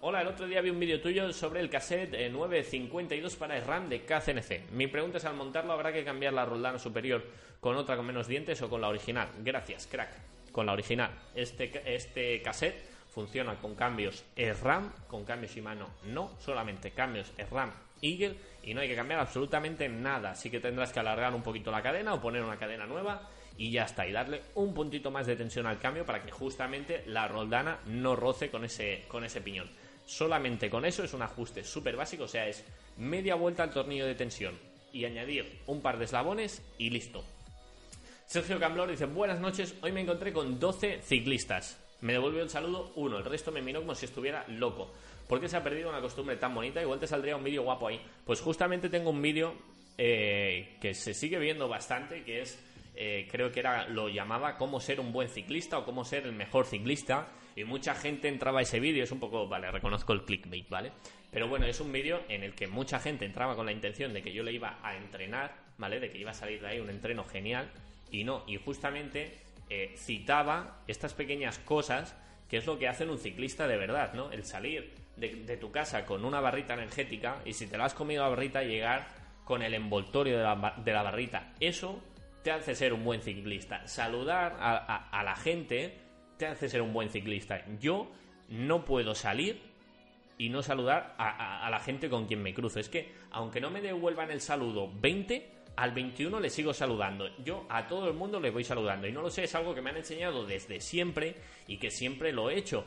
Hola, el otro día vi un vídeo tuyo sobre el cassette 952 eh, para RAM de KCNC. Mi pregunta es, al montarlo, ¿habrá que cambiar la roldana superior con otra con menos dientes o con la original? Gracias, crack. Con la original. Este, este cassette funciona con cambios RAM, con cambios Shimano no, solamente cambios RAM Eagle y no hay que cambiar absolutamente nada. Así que tendrás que alargar un poquito la cadena o poner una cadena nueva y ya está. Y darle un puntito más de tensión al cambio para que justamente la roldana no roce con ese, con ese piñón. Solamente con eso es un ajuste súper básico, o sea, es media vuelta al tornillo de tensión y añadir un par de eslabones y listo. Sergio Camblor dice, buenas noches, hoy me encontré con 12 ciclistas. Me devolvió el saludo uno, el resto me miró como si estuviera loco. ¿Por qué se ha perdido una costumbre tan bonita? Igual te saldría un vídeo guapo ahí. Pues justamente tengo un vídeo eh, que se sigue viendo bastante, que es, eh, creo que era, lo llamaba cómo ser un buen ciclista o cómo ser el mejor ciclista y mucha gente entraba a ese vídeo, es un poco, vale, reconozco el clickbait, ¿vale? Pero bueno, es un vídeo en el que mucha gente entraba con la intención de que yo le iba a entrenar, ¿vale? De que iba a salir de ahí un entreno genial y no, y justamente eh, citaba estas pequeñas cosas que es lo que hace un ciclista de verdad, ¿no? El salir de, tu casa con una barrita energética y si te la has comido la barrita, llegar con el envoltorio de la, de la barrita. Eso te hace ser un buen ciclista. Saludar a la gente te hace ser un buen ciclista. Yo no puedo salir y no saludar a, la gente con quien me cruzo. Es que, aunque no me devuelvan el saludo 20, al 21 le sigo saludando. Yo a todo el mundo le voy saludando. Y no lo sé, es algo que me han enseñado desde siempre y que siempre lo he hecho.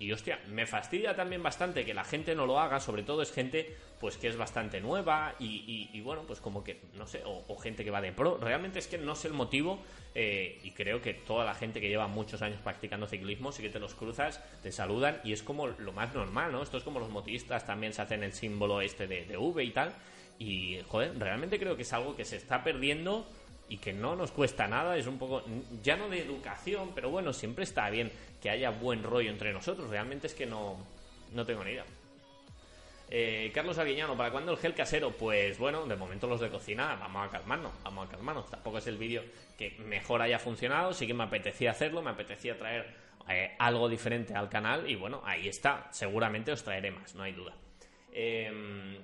Y hostia, me fastidia también bastante que la gente no lo haga, sobre todo es gente pues que es bastante nueva y, bueno, pues como que, no sé, o, gente que va de pro. Realmente es que no sé el motivo eh, y creo que toda la gente que lleva muchos años practicando ciclismo, sí que te los cruzas, te saludan y es como lo más normal, ¿no? Esto es como los motoristas también se hacen el símbolo este de, de V y tal. Y, joder, realmente creo que es algo que se está perdiendo y que no nos cuesta nada, es un poco, ya no de educación, pero bueno, siempre está bien que haya buen rollo entre nosotros, realmente es que no, no tengo ni idea. Eh, Carlos Aguiñano, ¿para cuándo el gel casero? Pues bueno, de momento los de cocina, vamos a calmarnos, vamos a calmarnos. Tampoco es el vídeo que mejor haya funcionado, sí que me apetecía hacerlo, me apetecía traer eh, algo diferente al canal y bueno, ahí está, seguramente os traeré más, no hay duda. Eh,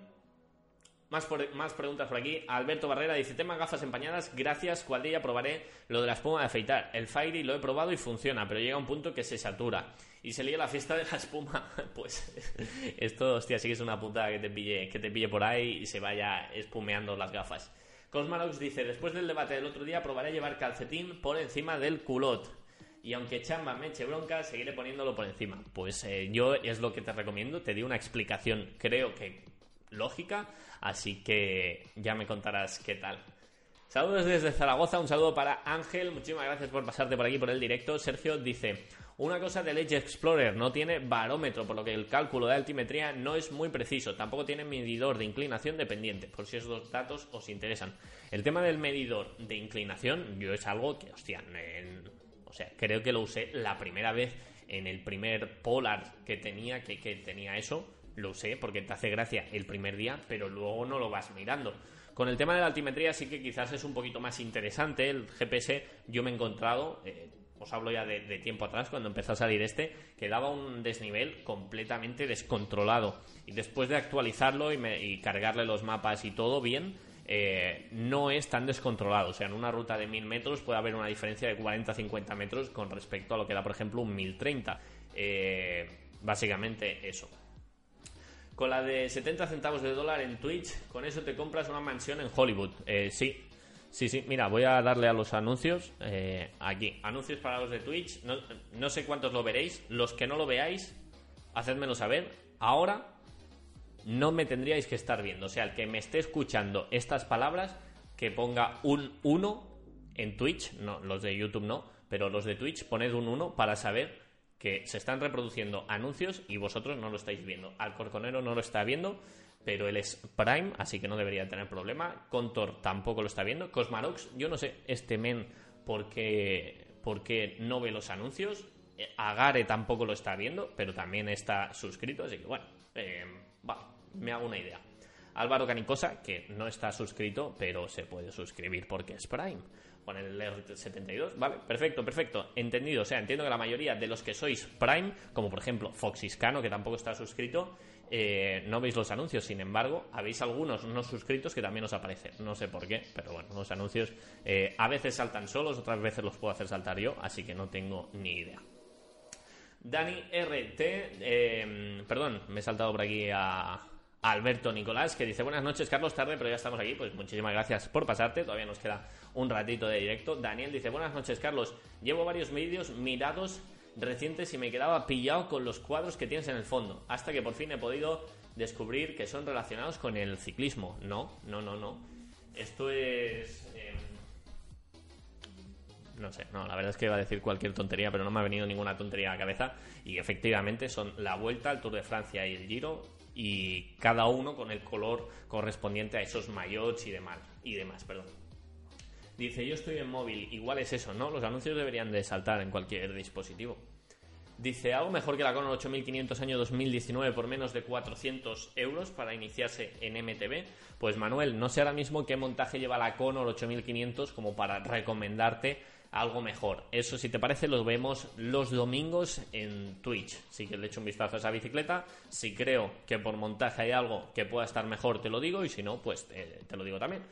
más, más preguntas por aquí. Alberto Barrera dice: Tema gafas empañadas. Gracias, cuadrilla. Probaré lo de la espuma de afeitar. El Fairy lo he probado y funciona, pero llega un punto que se satura. Y se lía la fiesta de la espuma. pues esto, hostia, sí que es una puta que te pille, que te pille por ahí y se vaya espumeando las gafas. Cosmalox dice: Después del debate del otro día, probaré llevar calcetín por encima del culot. Y aunque Chamba me eche bronca, seguiré poniéndolo por encima. Pues eh, yo es lo que te recomiendo. Te di una explicación, creo que lógica, así que ya me contarás qué tal. Saludos desde Zaragoza, un saludo para Ángel, muchísimas gracias por pasarte por aquí por el directo. Sergio dice, una cosa del Edge Explorer, no tiene barómetro, por lo que el cálculo de altimetría no es muy preciso, tampoco tiene medidor de inclinación dependiente, por si esos datos os interesan. El tema del medidor de inclinación, yo es algo que, hostia, o sea, creo que lo usé la primera vez en el primer Polar que tenía, que tenía eso, lo usé porque te hace gracia el primer día, pero luego no lo vas mirando. Con el tema de la altimetría sí que quizás es un poquito más interesante. El GPS yo me he encontrado, eh, os hablo ya de, tiempo atrás, cuando empezó a salir este, que daba un desnivel completamente descontrolado. Y después de actualizarlo y, cargarle los mapas y todo bien, eh, no es tan descontrolado. O sea, en una ruta de 1000 metros puede haber una diferencia de 40-50 metros con respecto a lo que da, por ejemplo, un 1030. Eh, básicamente eso. Con la de 70 centavos de dólar en Twitch, con eso te compras una mansión en Hollywood. Eh, sí, sí, sí. Mira, voy a darle a los anuncios. Eh, aquí, anuncios para los de Twitch. No, sé cuántos lo veréis. Los que no lo veáis, hacedmelo saber. Ahora no me tendríais que estar viendo. O sea, el que me esté escuchando estas palabras, que ponga un 1 en Twitch. No, los de YouTube no. Pero los de Twitch, poned un 1 para saber que se están reproduciendo anuncios y vosotros no lo estáis viendo. Alcorconero no lo está viendo, pero él es Prime, así que no debería tener problema. Contor tampoco lo está viendo. Cosmarox, yo no sé, este men, por qué, no ve los anuncios. Eh, Agare tampoco lo está viendo, pero también está suscrito, así que bueno, eh, me hago una idea. Álvaro Canicosa, que no está suscrito, pero se puede suscribir porque es Prime. Con el R72, vale, perfecto, perfecto, entendido. O sea, entiendo que la mayoría de los que sois Prime, como por ejemplo Foxiscano, que tampoco está suscrito, eh, no veis los anuncios. Sin embargo, habéis algunos no suscritos que también os aparecen. No sé por qué, pero bueno, los anuncios eh, a veces saltan solos, otras veces los puedo hacer saltar yo, así que no tengo ni idea. Dani RT, eh, perdón, me he saltado por aquí a, Alberto Nicolás, que dice buenas noches, Carlos, tarde, pero ya estamos aquí. Pues muchísimas gracias por pasarte, todavía nos queda un ratito de directo. Daniel dice buenas noches, Carlos, llevo varios vídeos mirados recientes y me quedaba pillado con los cuadros que tienes en el fondo, hasta que por fin he podido descubrir que son relacionados con el ciclismo. No, no, no, no. Esto es... Em, no sé, no, la verdad es que iba a decir cualquier tontería, pero no me ha venido ninguna tontería a la cabeza. Y efectivamente son la vuelta, al Tour de Francia y el Giro, y cada uno con el color correspondiente a esos maillots y demás, perdón. Dice, yo estoy en móvil, igual es eso, ¿no? Los anuncios deberían de saltar en cualquier dispositivo. Dice, algo mejor que la Conor 8500 año 2019 por menos de 400 euros para iniciarse en MTV. Pues Manuel, no sé ahora mismo qué montaje lleva la Conor 8500 como para recomendarte algo mejor. Eso, si te parece, lo vemos los domingos en Twitch. Si que le echo un vistazo a esa bicicleta. Si creo que por montaje hay algo que pueda estar mejor, te lo digo. Y si no, pues te, lo digo también.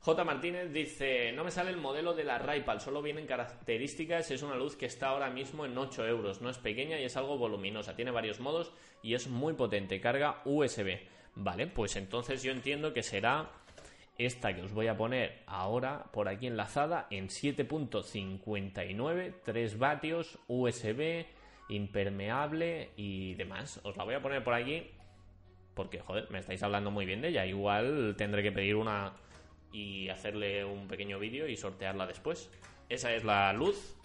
J. Martínez dice, no me sale el modelo de la Raipal, solo vienen características, es una luz que está ahora mismo en 8 euros, no es pequeña y es algo voluminosa, tiene varios modos y es muy potente, carga USB. Vale, pues entonces yo entiendo que será esta que os voy a poner ahora por aquí enlazada en 7.59, 3 vatios, USB impermeable y demás. Os la voy a poner por aquí porque, joder, me estáis hablando muy bien de ella. Igual tendré que pedir una y hacerle un pequeño vídeo y sortearla después. Esa es la luz.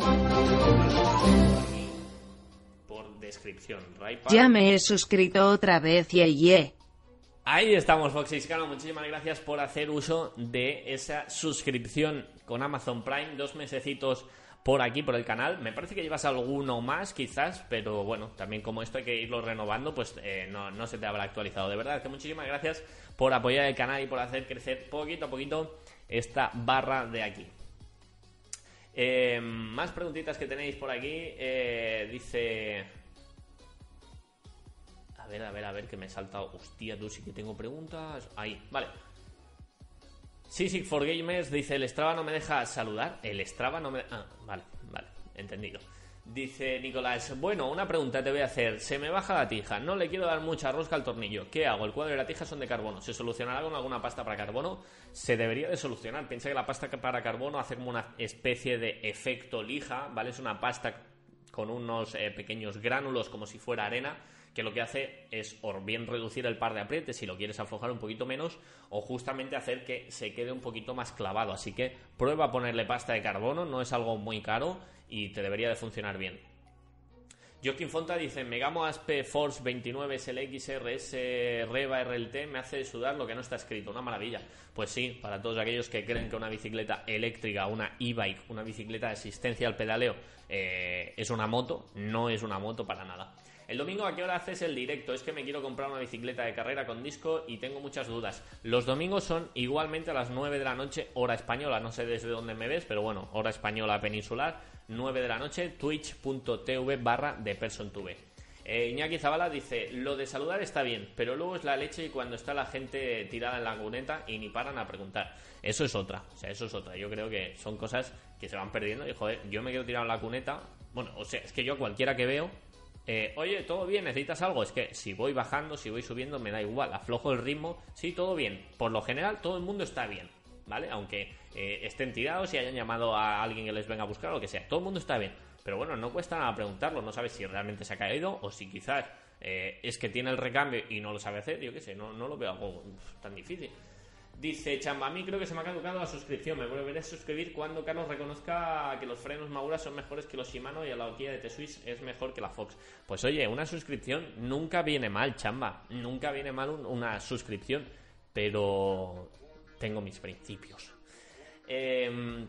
Por descripción. Ya me he suscrito otra vez, y ye. Ahí estamos, Foxyscano. Muchísimas gracias por hacer uso de esa suscripción con Amazon Prime. Dos mesecitos por aquí, por el canal. Me parece que llevas alguno más, quizás, pero bueno, también como esto hay que irlo renovando, pues eh, no, se te habrá actualizado. De verdad, que muchísimas gracias por apoyar el canal y por hacer crecer poquito a poquito esta barra de aquí. Eh, más preguntitas que tenéis por aquí. Eh, dice. A ver, a ver, a ver, que me he saltado. Hostia, tú sí que tengo preguntas. Ahí, vale. Sí, sí, for Gamers dice, el Strava no me deja saludar. El Strava no me... Ah, vale, vale, entendido. Dice Nicolás, bueno, una pregunta te voy a hacer. Se me baja la tija, no le quiero dar mucha rosca al tornillo. ¿Qué hago? El cuadro y la tija son de carbono. ¿Se solucionará con alguna pasta para carbono? Se debería de solucionar. Piensa que la pasta para carbono hace como una especie de efecto lija, ¿vale? Es una pasta con unos eh, pequeños gránulos como si fuera arena que lo que hace es o bien reducir el par de aprietes si lo quieres aflojar un poquito menos o justamente hacer que se quede un poquito más clavado. Así que prueba a ponerle pasta de carbono, no es algo muy caro y te debería de funcionar bien. Joaquín Fonta dice, Megamo Aspe Force 29 SLX RS Reva RLT me hace sudar lo que no está escrito, una maravilla. Pues sí, para todos aquellos que creen que una bicicleta eléctrica, una e-bike, una bicicleta de asistencia al pedaleo eh, es una moto, no es una moto para nada. El domingo a qué hora haces el directo? Es que me quiero comprar una bicicleta de carrera con disco y tengo muchas dudas. Los domingos son igualmente a las 9 de la noche, hora española. No sé desde dónde me ves, pero bueno, hora española peninsular, 9 de la noche, twitch.tv barra de PersonTV. Eh, Iñaki Zabala dice, lo de saludar está bien, pero luego es la leche y cuando está la gente tirada en la cuneta y ni paran a preguntar. Eso es otra, o sea, eso es otra. Yo creo que son cosas que se van perdiendo y joder, yo me quiero tirar en la cuneta. Bueno, o sea, es que yo cualquiera que veo eh, oye, todo bien, necesitas algo. Es que si voy bajando, si voy subiendo, me da igual. Aflojo el ritmo, sí, todo bien. Por lo general, todo el mundo está bien, ¿vale? Aunque eh, estén tirados y hayan llamado a alguien que les venga a buscar o lo que sea. Todo el mundo está bien. Pero bueno, no cuesta nada preguntarlo. No sabes si realmente se ha caído o si quizás eh, es que tiene el recambio y no lo sabe hacer. Yo qué sé, no, no lo veo algo tan difícil. Dice Chamba, a mí creo que se me ha caducado la suscripción. Me volveré a suscribir cuando Carlos reconozca que los frenos Maura son mejores que los Shimano y la horquilla de T-Swiss es mejor que la Fox. Pues oye, una suscripción nunca viene mal, Chamba. Nunca viene mal una suscripción. Pero tengo mis principios. Em,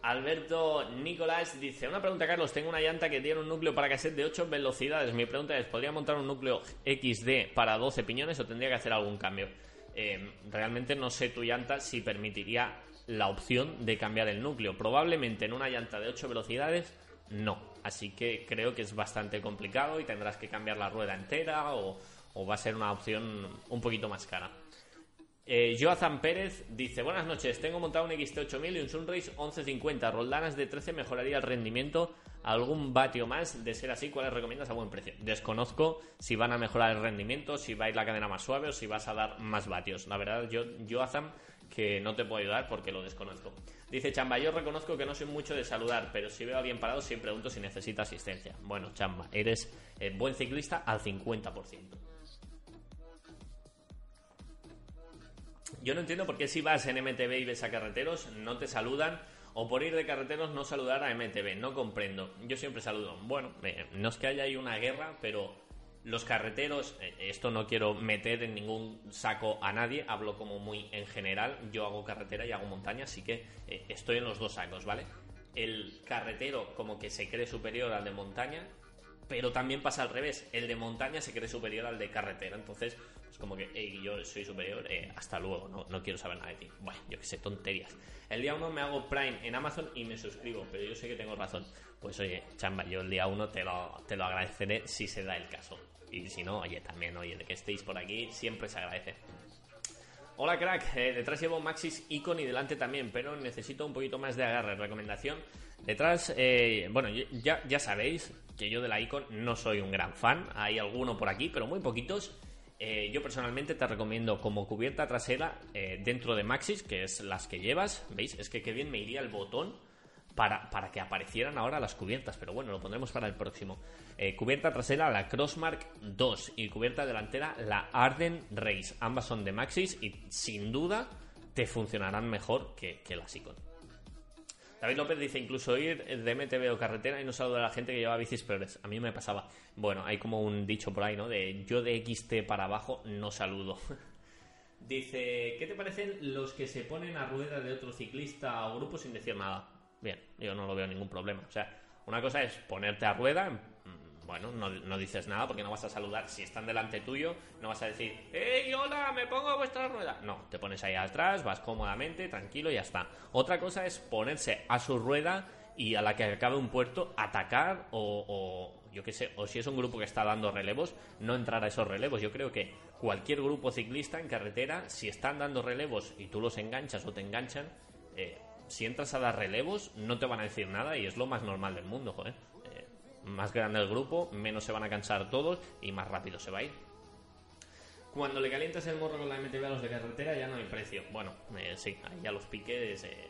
Alberto Nicolás dice: Una pregunta, Carlos. Tengo una llanta que tiene un núcleo para cassette de 8 velocidades. Mi pregunta es: ¿podría montar un núcleo XD para 12 piñones o tendría que hacer algún cambio? Eh, realmente no sé tu llanta si permitiría la opción de cambiar el núcleo. Probablemente en una llanta de 8 velocidades no. Así que creo que es bastante complicado y tendrás que cambiar la rueda entera o, va a ser una opción un poquito más cara. Eh, Joazan Pérez dice, buenas noches, tengo montado un XT8000 y un Sunrace 1150, roldanas de 13 mejoraría el rendimiento, algún vatio más, de ser así, ¿cuáles recomiendas a buen precio? Desconozco si van a mejorar el rendimiento, si va a ir la cadena más suave o si vas a dar más vatios. La verdad, yo, Joazan, que no te puedo ayudar porque lo desconozco. Dice Chamba, yo reconozco que no soy mucho de saludar, pero si veo a alguien parado siempre pregunto si necesita asistencia. Bueno, Chamba, eres eh, buen ciclista al 50%. Yo no entiendo por qué si vas en MTV y ves a carreteros no te saludan o por ir de carreteros no saludar a MTV. No comprendo. Yo siempre saludo. Bueno, eh, no es que haya ahí una guerra, pero los carreteros, eh, esto no quiero meter en ningún saco a nadie, hablo como muy en general. Yo hago carretera y hago montaña, así que eh, estoy en los dos sacos, ¿vale? El carretero como que se cree superior al de montaña pero también pasa al revés. El de montaña se cree superior al de carretera. Entonces, como que, yo soy superior, eh, hasta luego, no, no, quiero saber nada de ti. Bueno, yo qué sé, tonterías. El día uno me hago Prime en Amazon y me suscribo, pero yo sé que tengo razón. Pues oye, chamba, yo el día uno te lo, te lo agradeceré si se da el caso. Y si no, oye, también, oye, de que estéis por aquí, siempre se agradece. Hola crack, eh, detrás llevo Maxis Icon y delante también, pero necesito un poquito más de agarre. Recomendación. Detrás, eh, bueno, ya, ya sabéis que yo de la Icon no soy un gran fan. Hay alguno por aquí, pero muy poquitos. Eh, yo personalmente te recomiendo como cubierta trasera dentro de Maxis, que es las que llevas. ¿Veis? Es que qué bien me iría el botón para, para que aparecieran ahora las cubiertas, pero bueno, lo pondremos para el próximo. Eh, cubierta trasera la Crossmark 2 y cubierta delantera la Arden Race. Ambas son de Maxis y sin duda te funcionarán mejor que, que las Icon. David López dice incluso ir de MTB o carretera y no saludar a la gente que lleva bicis peores. A mí me pasaba. Bueno, hay como un dicho por ahí, ¿no? De yo de XT para abajo no saludo. dice, ¿qué te parecen los que se ponen a rueda de otro ciclista o grupo sin decir nada? Bien, yo no lo veo ningún problema. O sea, una cosa es ponerte a rueda, bueno, no, dices nada porque no vas a saludar. Si están delante tuyo, no vas a decir, ¡Hey, hola, me pongo a vuestra rueda! No, te pones ahí atrás, vas cómodamente, tranquilo y ya está. Otra cosa es ponerse a su rueda y a la que acabe un puerto atacar o, o yo qué sé, o si es un grupo que está dando relevos, no entrar a esos relevos. Yo creo que cualquier grupo ciclista en carretera, si están dando relevos y tú los enganchas o te enganchan, eh, si entras a dar relevos, no te van a decir nada y es lo más normal del mundo, joder. Más grande el grupo, menos se van a cansar todos y más rápido se va a ir. Cuando le calientas el morro con la MTV a los de carretera ya no hay precio. Bueno, eh, sí, ahí ya los piques. Eh.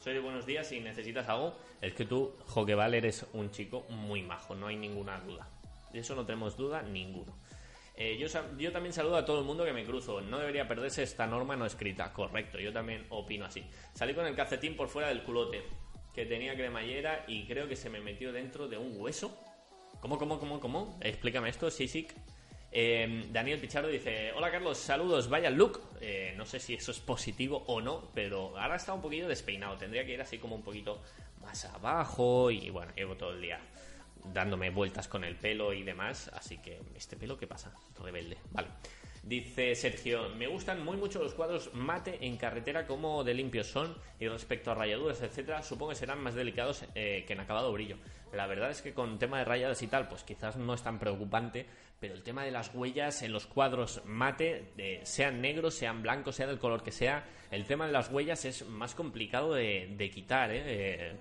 Soy de buenos días y necesitas algo. Es que tú, Joqueval, eres un chico muy majo, no hay ninguna duda. De eso no tenemos duda ninguno. Eh, yo, yo, también saludo a todo el mundo que me cruzo. No debería perderse esta norma no escrita. Correcto, yo también opino así. Salí con el calcetín por fuera del culote, que tenía cremallera y creo que se me metió dentro de un hueso. ¿Cómo, cómo, cómo, cómo? Explícame esto, Sisik. Eh, Daniel Pichardo dice: Hola Carlos, saludos, vaya look. Eh, no sé si eso es positivo o no, pero ahora está un poquito despeinado. Tendría que ir así como un poquito más abajo y bueno, llevo todo el día dándome vueltas con el pelo y demás. Así que, ¿este pelo qué pasa? Rebelde. Vale. Dice Sergio, me gustan muy mucho los cuadros mate en carretera como de limpios son y respecto a rayaduras, etcétera, supongo que serán más delicados eh, que en acabado brillo. La verdad es que con tema de rayadas y tal, pues quizás no es tan preocupante, pero el tema de las huellas en los cuadros mate, sean negros, sean blancos, sea del color que sea, el tema de las huellas es más complicado de, quitar, ¿eh? eh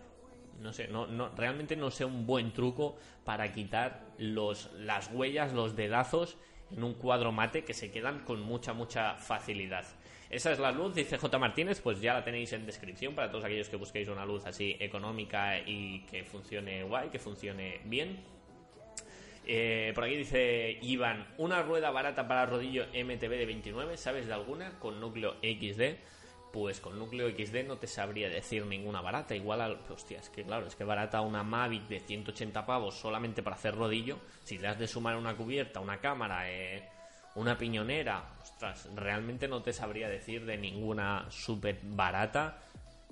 no sé, no, no, realmente no sé un buen truco para quitar los, las huellas, los dedazos en un cuadro mate que se quedan con mucha, mucha facilidad. Esa es la luz, dice J. Martínez, pues ya la tenéis en descripción para todos aquellos que busquéis una luz así económica y que funcione guay, que funcione bien. Eh, por aquí dice Iván, una rueda barata para rodillo MTB de 29, ¿sabes de alguna? Con núcleo XD pues con núcleo XD no te sabría decir ninguna barata. Igual al. Hostia, es que claro, es que barata una Mavic de 180 pavos solamente para hacer rodillo. Si le has de sumar una cubierta, una cámara, eh, una piñonera, ostras, realmente no te sabría decir de ninguna súper barata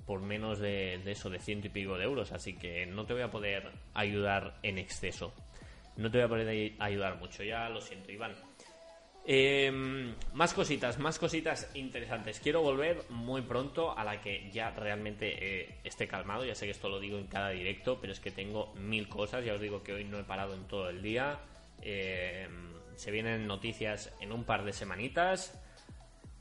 por menos de, de eso, de ciento y pico de euros. Así que no te voy a poder ayudar en exceso. No te voy a poder ayudar mucho, ya lo siento, Iván. Em, más cositas, más cositas interesantes. Quiero volver muy pronto a la que ya realmente eh, esté calmado. Ya sé que esto lo digo en cada directo, pero es que tengo mil cosas. Ya os digo que hoy no he parado en todo el día. Em, se vienen noticias en un par de semanitas.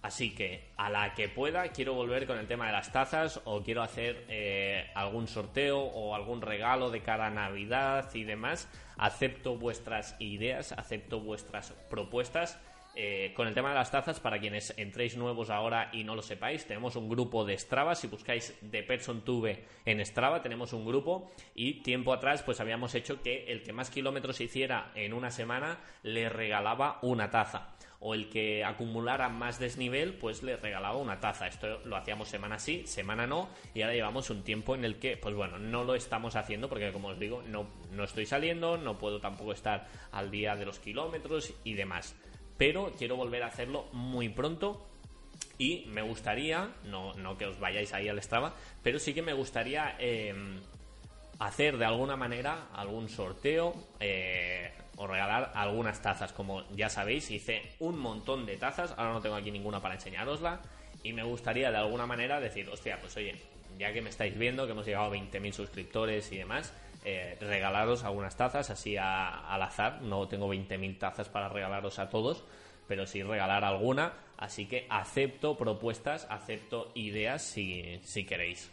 Así que a la que pueda quiero volver con el tema de las tazas o quiero hacer eh, algún sorteo o algún regalo de cara a Navidad y demás. Acepto vuestras ideas, acepto vuestras propuestas eh, con el tema de las tazas, para quienes entréis nuevos ahora y no lo sepáis, tenemos un grupo de Strava. Si buscáis The Person Tube en Strava, tenemos un grupo. Y tiempo atrás, pues habíamos hecho que el que más kilómetros hiciera en una semana le regalaba una taza. O el que acumulara más desnivel, pues le regalaba una taza. Esto lo hacíamos semana sí, semana no. Y ahora llevamos un tiempo en el que, pues bueno, no lo estamos haciendo porque, como os digo, no, no estoy saliendo, no puedo tampoco estar al día de los kilómetros y demás pero quiero volver a hacerlo muy pronto. Y me gustaría, no, no que os vayáis ahí al Strava, pero sí que me gustaría em, hacer de alguna manera algún sorteo eh, o regalar algunas tazas. Como ya sabéis, hice un montón de tazas, ahora no tengo aquí ninguna para enseñarosla. Y me gustaría de alguna manera decir, hostia, pues oye, ya que me estáis viendo, que hemos llegado a 20.000 suscriptores y demás, eh, regalaros algunas tazas así al azar. No tengo 20.000 tazas para regalaros a todos, pero sí regalar alguna. Así que acepto propuestas, acepto ideas si, si queréis.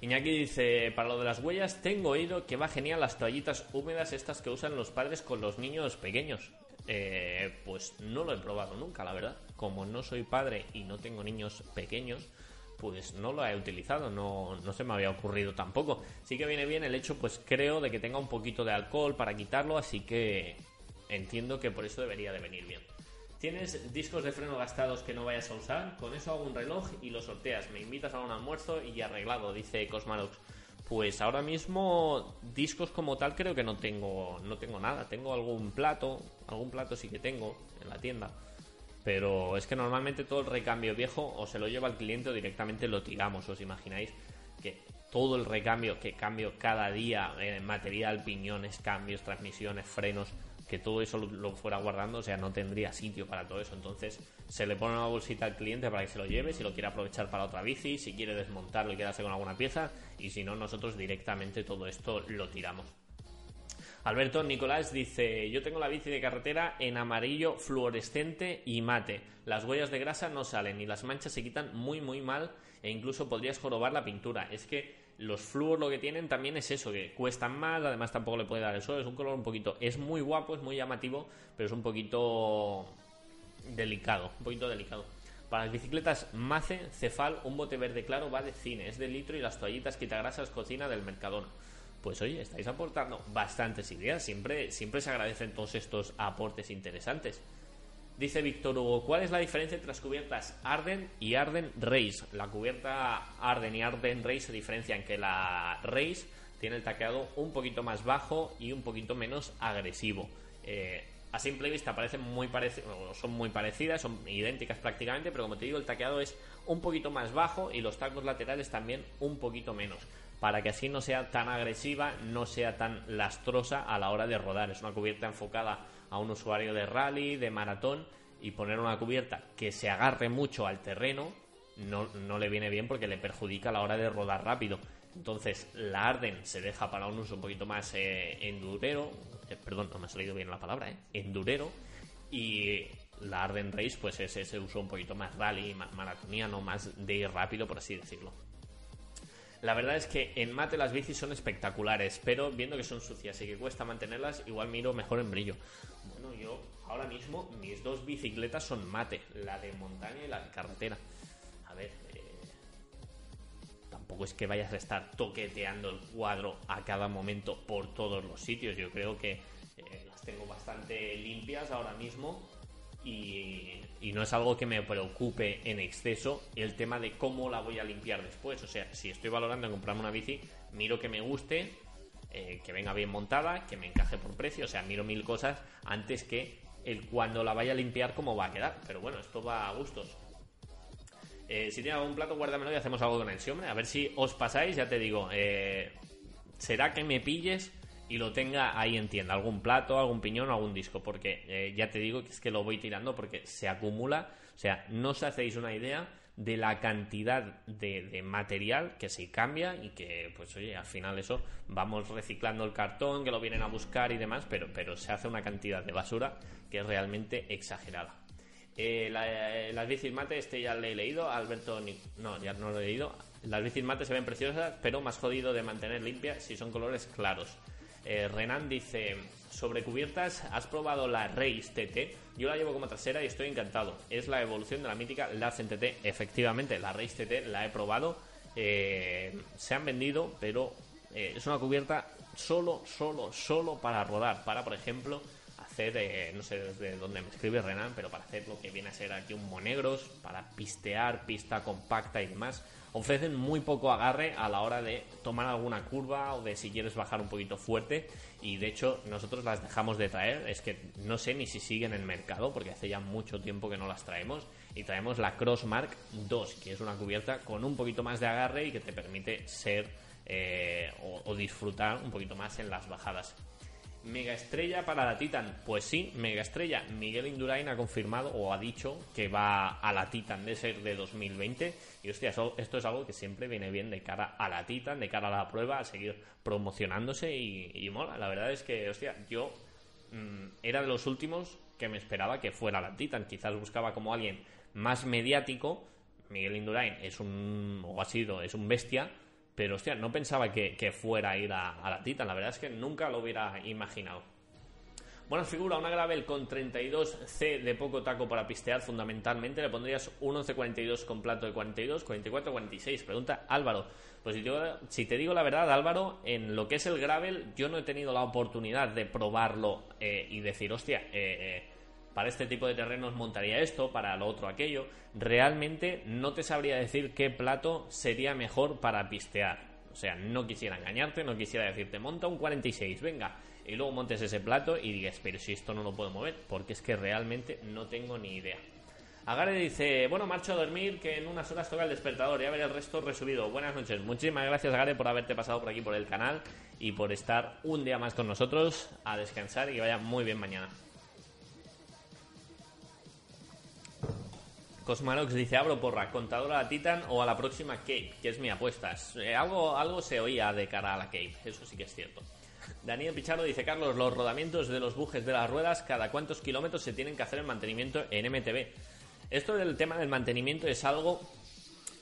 Iñaki dice, para lo de las huellas, tengo oído que va genial las toallitas húmedas estas que usan los padres con los niños pequeños. Eh, pues no lo he probado nunca, la verdad. Como no soy padre y no tengo niños pequeños, pues no lo he utilizado, no, no se me había ocurrido tampoco. Sí que viene bien el hecho, pues creo, de que tenga un poquito de alcohol para quitarlo, así que entiendo que por eso debería de venir bien. ¿Tienes discos de freno gastados que no vayas a usar? Con eso hago un reloj y lo sorteas. Me invitas a un almuerzo y arreglado, dice Cosmarox. Pues ahora mismo discos como tal creo que no tengo no tengo nada. Tengo algún plato, algún plato sí que tengo en la tienda. Pero es que normalmente todo el recambio viejo o se lo lleva al cliente o directamente lo tiramos. ¿Os imagináis? Que todo el recambio que cambio cada día en material, piñones, cambios, transmisiones, frenos, que todo eso lo, fuera guardando, o sea, no tendría sitio para todo eso. Entonces, se le pone una bolsita al cliente para que se lo lleve, si lo quiere aprovechar para otra bici, si quiere desmontarlo y quedarse con alguna pieza, y si no, nosotros directamente todo esto lo tiramos. Alberto Nicolás dice, yo tengo la bici de carretera en amarillo fluorescente y mate. Las huellas de grasa no salen y las manchas se quitan muy muy mal e incluso podrías jorobar la pintura. Es que los flúor lo que tienen también es eso, que cuestan más, además tampoco le puede dar el sol, es un color un poquito, es muy guapo, es muy llamativo, pero es un poquito delicado, un poquito delicado. Para las bicicletas Mace, Cefal, un bote verde claro va de cine, es de litro y las toallitas quitagrasas cocina del Mercadona pues oye, estáis aportando bastantes ideas. Siempre, siempre se agradecen todos estos aportes interesantes. Dice Víctor Hugo, ¿cuál es la diferencia entre las cubiertas Arden y Arden Race? La cubierta Arden y Arden Race se diferencian que la Race tiene el taqueado un poquito más bajo y un poquito menos agresivo. Eh, a simple vista parecen muy son muy parecidas, son idénticas prácticamente, pero como te digo, el taqueado es un poquito más bajo y los tacos laterales también un poquito menos para que así no sea tan agresiva, no sea tan lastrosa a la hora de rodar. Es una cubierta enfocada a un usuario de rally, de maratón, y poner una cubierta que se agarre mucho al terreno no, no le viene bien porque le perjudica a la hora de rodar rápido. Entonces la Arden se deja para un uso un poquito más eh, endurero, eh, perdón, no me ha salido bien la palabra, eh, endurero, y la Arden Race pues es ese uso un poquito más rally, más maratoniano, más de ir rápido, por así decirlo. La verdad es que en mate las bicis son espectaculares, pero viendo que son sucias y que cuesta mantenerlas, igual miro mejor en brillo. Bueno, yo ahora mismo mis dos bicicletas son mate, la de montaña y la de carretera. A ver, eh, tampoco es que vayas a estar toqueteando el cuadro a cada momento por todos los sitios. Yo creo que eh, las tengo bastante limpias ahora mismo y, no es algo que me preocupe en exceso el tema de cómo la voy a limpiar después. O sea, si estoy valorando en comprarme una bici, miro que me guste, eh, que venga bien montada, que me encaje por precio. O sea, miro mil cosas antes que el cuando la vaya a limpiar cómo va a quedar. Pero bueno, esto va a gustos. Eh, si tiene algún plato, guárdamelo y hacemos algo con él. Sí, hombre, a ver si os pasáis, ya te digo. Eh, ¿Será que me pilles y lo tenga ahí en tienda, algún plato, algún piñón o algún disco, porque eh, ya te digo que es que lo voy tirando porque se acumula, o sea, no os hacéis una idea de la cantidad de, material que se cambia y que, pues oye, al final eso vamos reciclando el cartón, que lo vienen a buscar y demás, pero, pero se hace una cantidad de basura que es realmente exagerada. Eh, eh, las bicis mate, este ya le he leído, Alberto, no, ya no lo he leído. Las bicis mate se ven preciosas, pero más jodido de mantener limpias si son colores claros. Eh, Renan dice, sobre cubiertas, ¿has probado la Race TT? Yo la llevo como trasera y estoy encantado. Es la evolución de la mítica Laz TT. Efectivamente, la Race TT la he probado. Eh, se han vendido, pero eh, es una cubierta solo, solo, solo para rodar. Para, por ejemplo, no sé desde dónde me escribe Renan, pero para hacer lo que viene a ser aquí un monegros, para pistear, pista compacta y demás ofrecen muy poco agarre a la hora de tomar alguna curva o de si quieres bajar un poquito fuerte. Y de hecho nosotros las dejamos de traer, es que no sé ni si siguen en el mercado porque hace ya mucho tiempo que no las traemos. Y traemos la Crossmark 2 que es una cubierta con un poquito más de agarre y que te permite ser eh, o disfrutar un poquito más en las bajadas. Mega estrella para la Titan. Pues sí, mega estrella. Miguel Indurain ha confirmado o ha dicho que va a la Titan de ser de 2020. Y hostia, esto es algo que siempre viene bien de cara a la Titan, de cara a la prueba, a seguir promocionándose y, mola. La verdad es que, hostia, yo mm, era de los últimos que me esperaba que fuera la Titan. Quizás buscaba como alguien más mediático. Miguel Indurain es un, o ha sido, es un bestia pero hostia, no pensaba que, fuera a ir a, la Titan. La verdad es que nunca lo hubiera imaginado. Buena figura, una Gravel con 32C de poco taco para pistear, fundamentalmente. Le pondrías un 11.42 con plato de 42, 44.46. Pregunta Álvaro. Pues si te, digo, si te, digo, la verdad, Álvaro, en lo que es el Gravel, yo no he tenido la oportunidad de probarlo eh, y decir, hostia, eh, eh, para este tipo de terrenos montaría esto, para lo otro aquello. Realmente no te sabría decir qué plato sería mejor para pistear. O sea, no quisiera engañarte, no quisiera decirte, monta un 46, venga y luego montes ese plato y digas, pero si esto no lo puedo mover, porque es que realmente no tengo ni idea. Agare dice, bueno, marcho a dormir, que en unas horas toca el despertador, ya veré el resto resubido. Buenas noches, muchísimas gracias Agare por haberte pasado por aquí por el canal y por estar un día más con nosotros a descansar y que vaya muy bien mañana. Cosmarox dice, abro porra, contadora a Titan o a la próxima Cape, que es mi apuesta. Eh, algo, algo se oía de cara a la Cape, eso sí que es cierto. Daniel Pichardo dice, Carlos, los rodamientos de los bujes de las ruedas, ¿cada cuántos kilómetros se tienen que hacer el mantenimiento en MTB? Esto del tema del mantenimiento es algo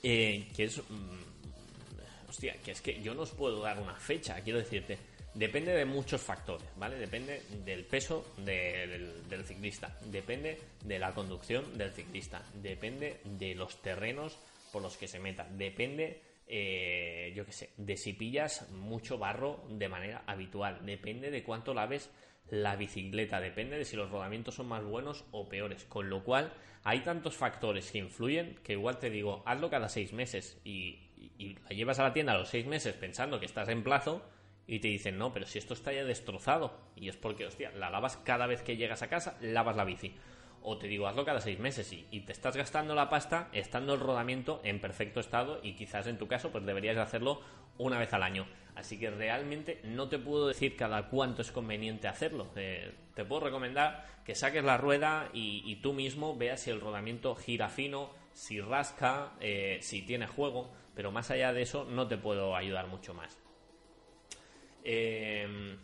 eh, que es... Mm, hostia, que es que yo no os puedo dar una fecha, quiero decirte. Depende de muchos factores, ¿vale? Depende del peso del, ciclista, depende de la conducción del ciclista, depende de los terrenos por los que se meta, depende eh, yo qué sé, de si pillas mucho barro de manera habitual. Depende de cuánto laves la bicicleta, depende de si los rodamientos son más buenos o peores. Con lo cual, hay tantos factores que influyen que igual te digo, hazlo cada seis meses y, y la llevas a la tienda a los seis meses pensando que estás en plazo y te dicen, no, pero si esto está ya destrozado. Y es porque, hostia, la lavas cada vez que llegas a casa, lavas la bici o te digo hazlo cada seis meses y, te estás gastando la pasta estando el rodamiento en perfecto estado y quizás en tu caso pues deberías hacerlo una vez al año. Así que realmente no te puedo decir cada cuánto es conveniente hacerlo. Eh, te puedo recomendar que saques la rueda y, tú mismo veas si el rodamiento gira fino, si rasca, eh, si tiene juego, pero más allá de eso no te puedo ayudar mucho más. Eh,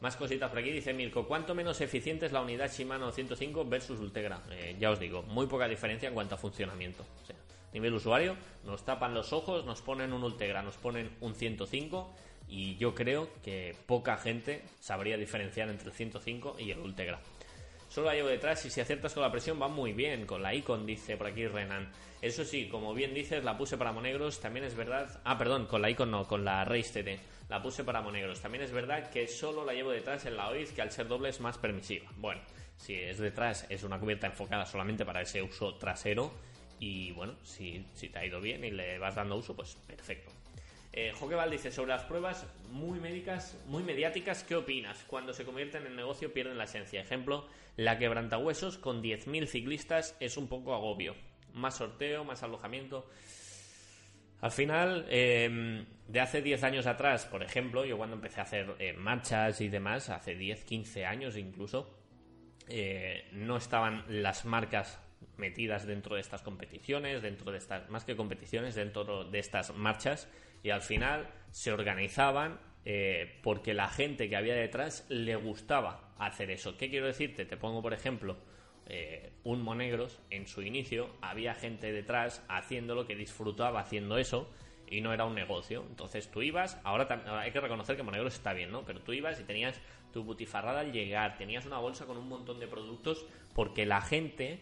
más cositas por aquí, dice Mirko, ¿cuánto menos eficiente es la unidad Shimano 105 versus Ultegra? Eh, ya os digo, muy poca diferencia en cuanto a funcionamiento. O sea, nivel usuario, nos tapan los ojos, nos ponen un Ultegra, nos ponen un 105 y yo creo que poca gente sabría diferenciar entre el 105 y el Ultegra. Solo la llevo detrás y si aciertas con la presión va muy bien. Con la Icon, dice por aquí Renan. Eso sí, como bien dices, la puse para monegros. También es verdad. Ah, perdón, con la Icon no, con la Race TT. La puse para monegros. También es verdad que solo la llevo detrás en la OIZ, que al ser doble es más permisiva. Bueno, si es detrás, es una cubierta enfocada solamente para ese uso trasero. Y bueno, si, si te ha ido bien y le vas dando uso, pues perfecto. Eh, Joquebal dice, sobre las pruebas muy médicas, muy mediáticas, ¿qué opinas? Cuando se convierten en negocio pierden la esencia. Ejemplo, la quebrantahuesos con 10.000 ciclistas es un poco agobio. Más sorteo, más alojamiento. Al final, em, de hace 10 años atrás, por ejemplo, yo cuando empecé a hacer eh, marchas y demás, hace 10, 15 años incluso, eh, no estaban las marcas metidas dentro de estas competiciones, dentro de estas, más que competiciones, dentro de estas marchas, y al final se organizaban eh, porque la gente que había detrás le gustaba hacer eso. ¿Qué quiero decirte? Te pongo, por ejemplo, eh, un Monegros, en su inicio había gente detrás haciendo lo que disfrutaba haciendo eso y no era un negocio. Entonces tú ibas, ahora hay que reconocer que Monegros está bien, ¿no? Pero tú ibas y tenías tu butifarrada al llegar, tenías una bolsa con un montón de productos porque la gente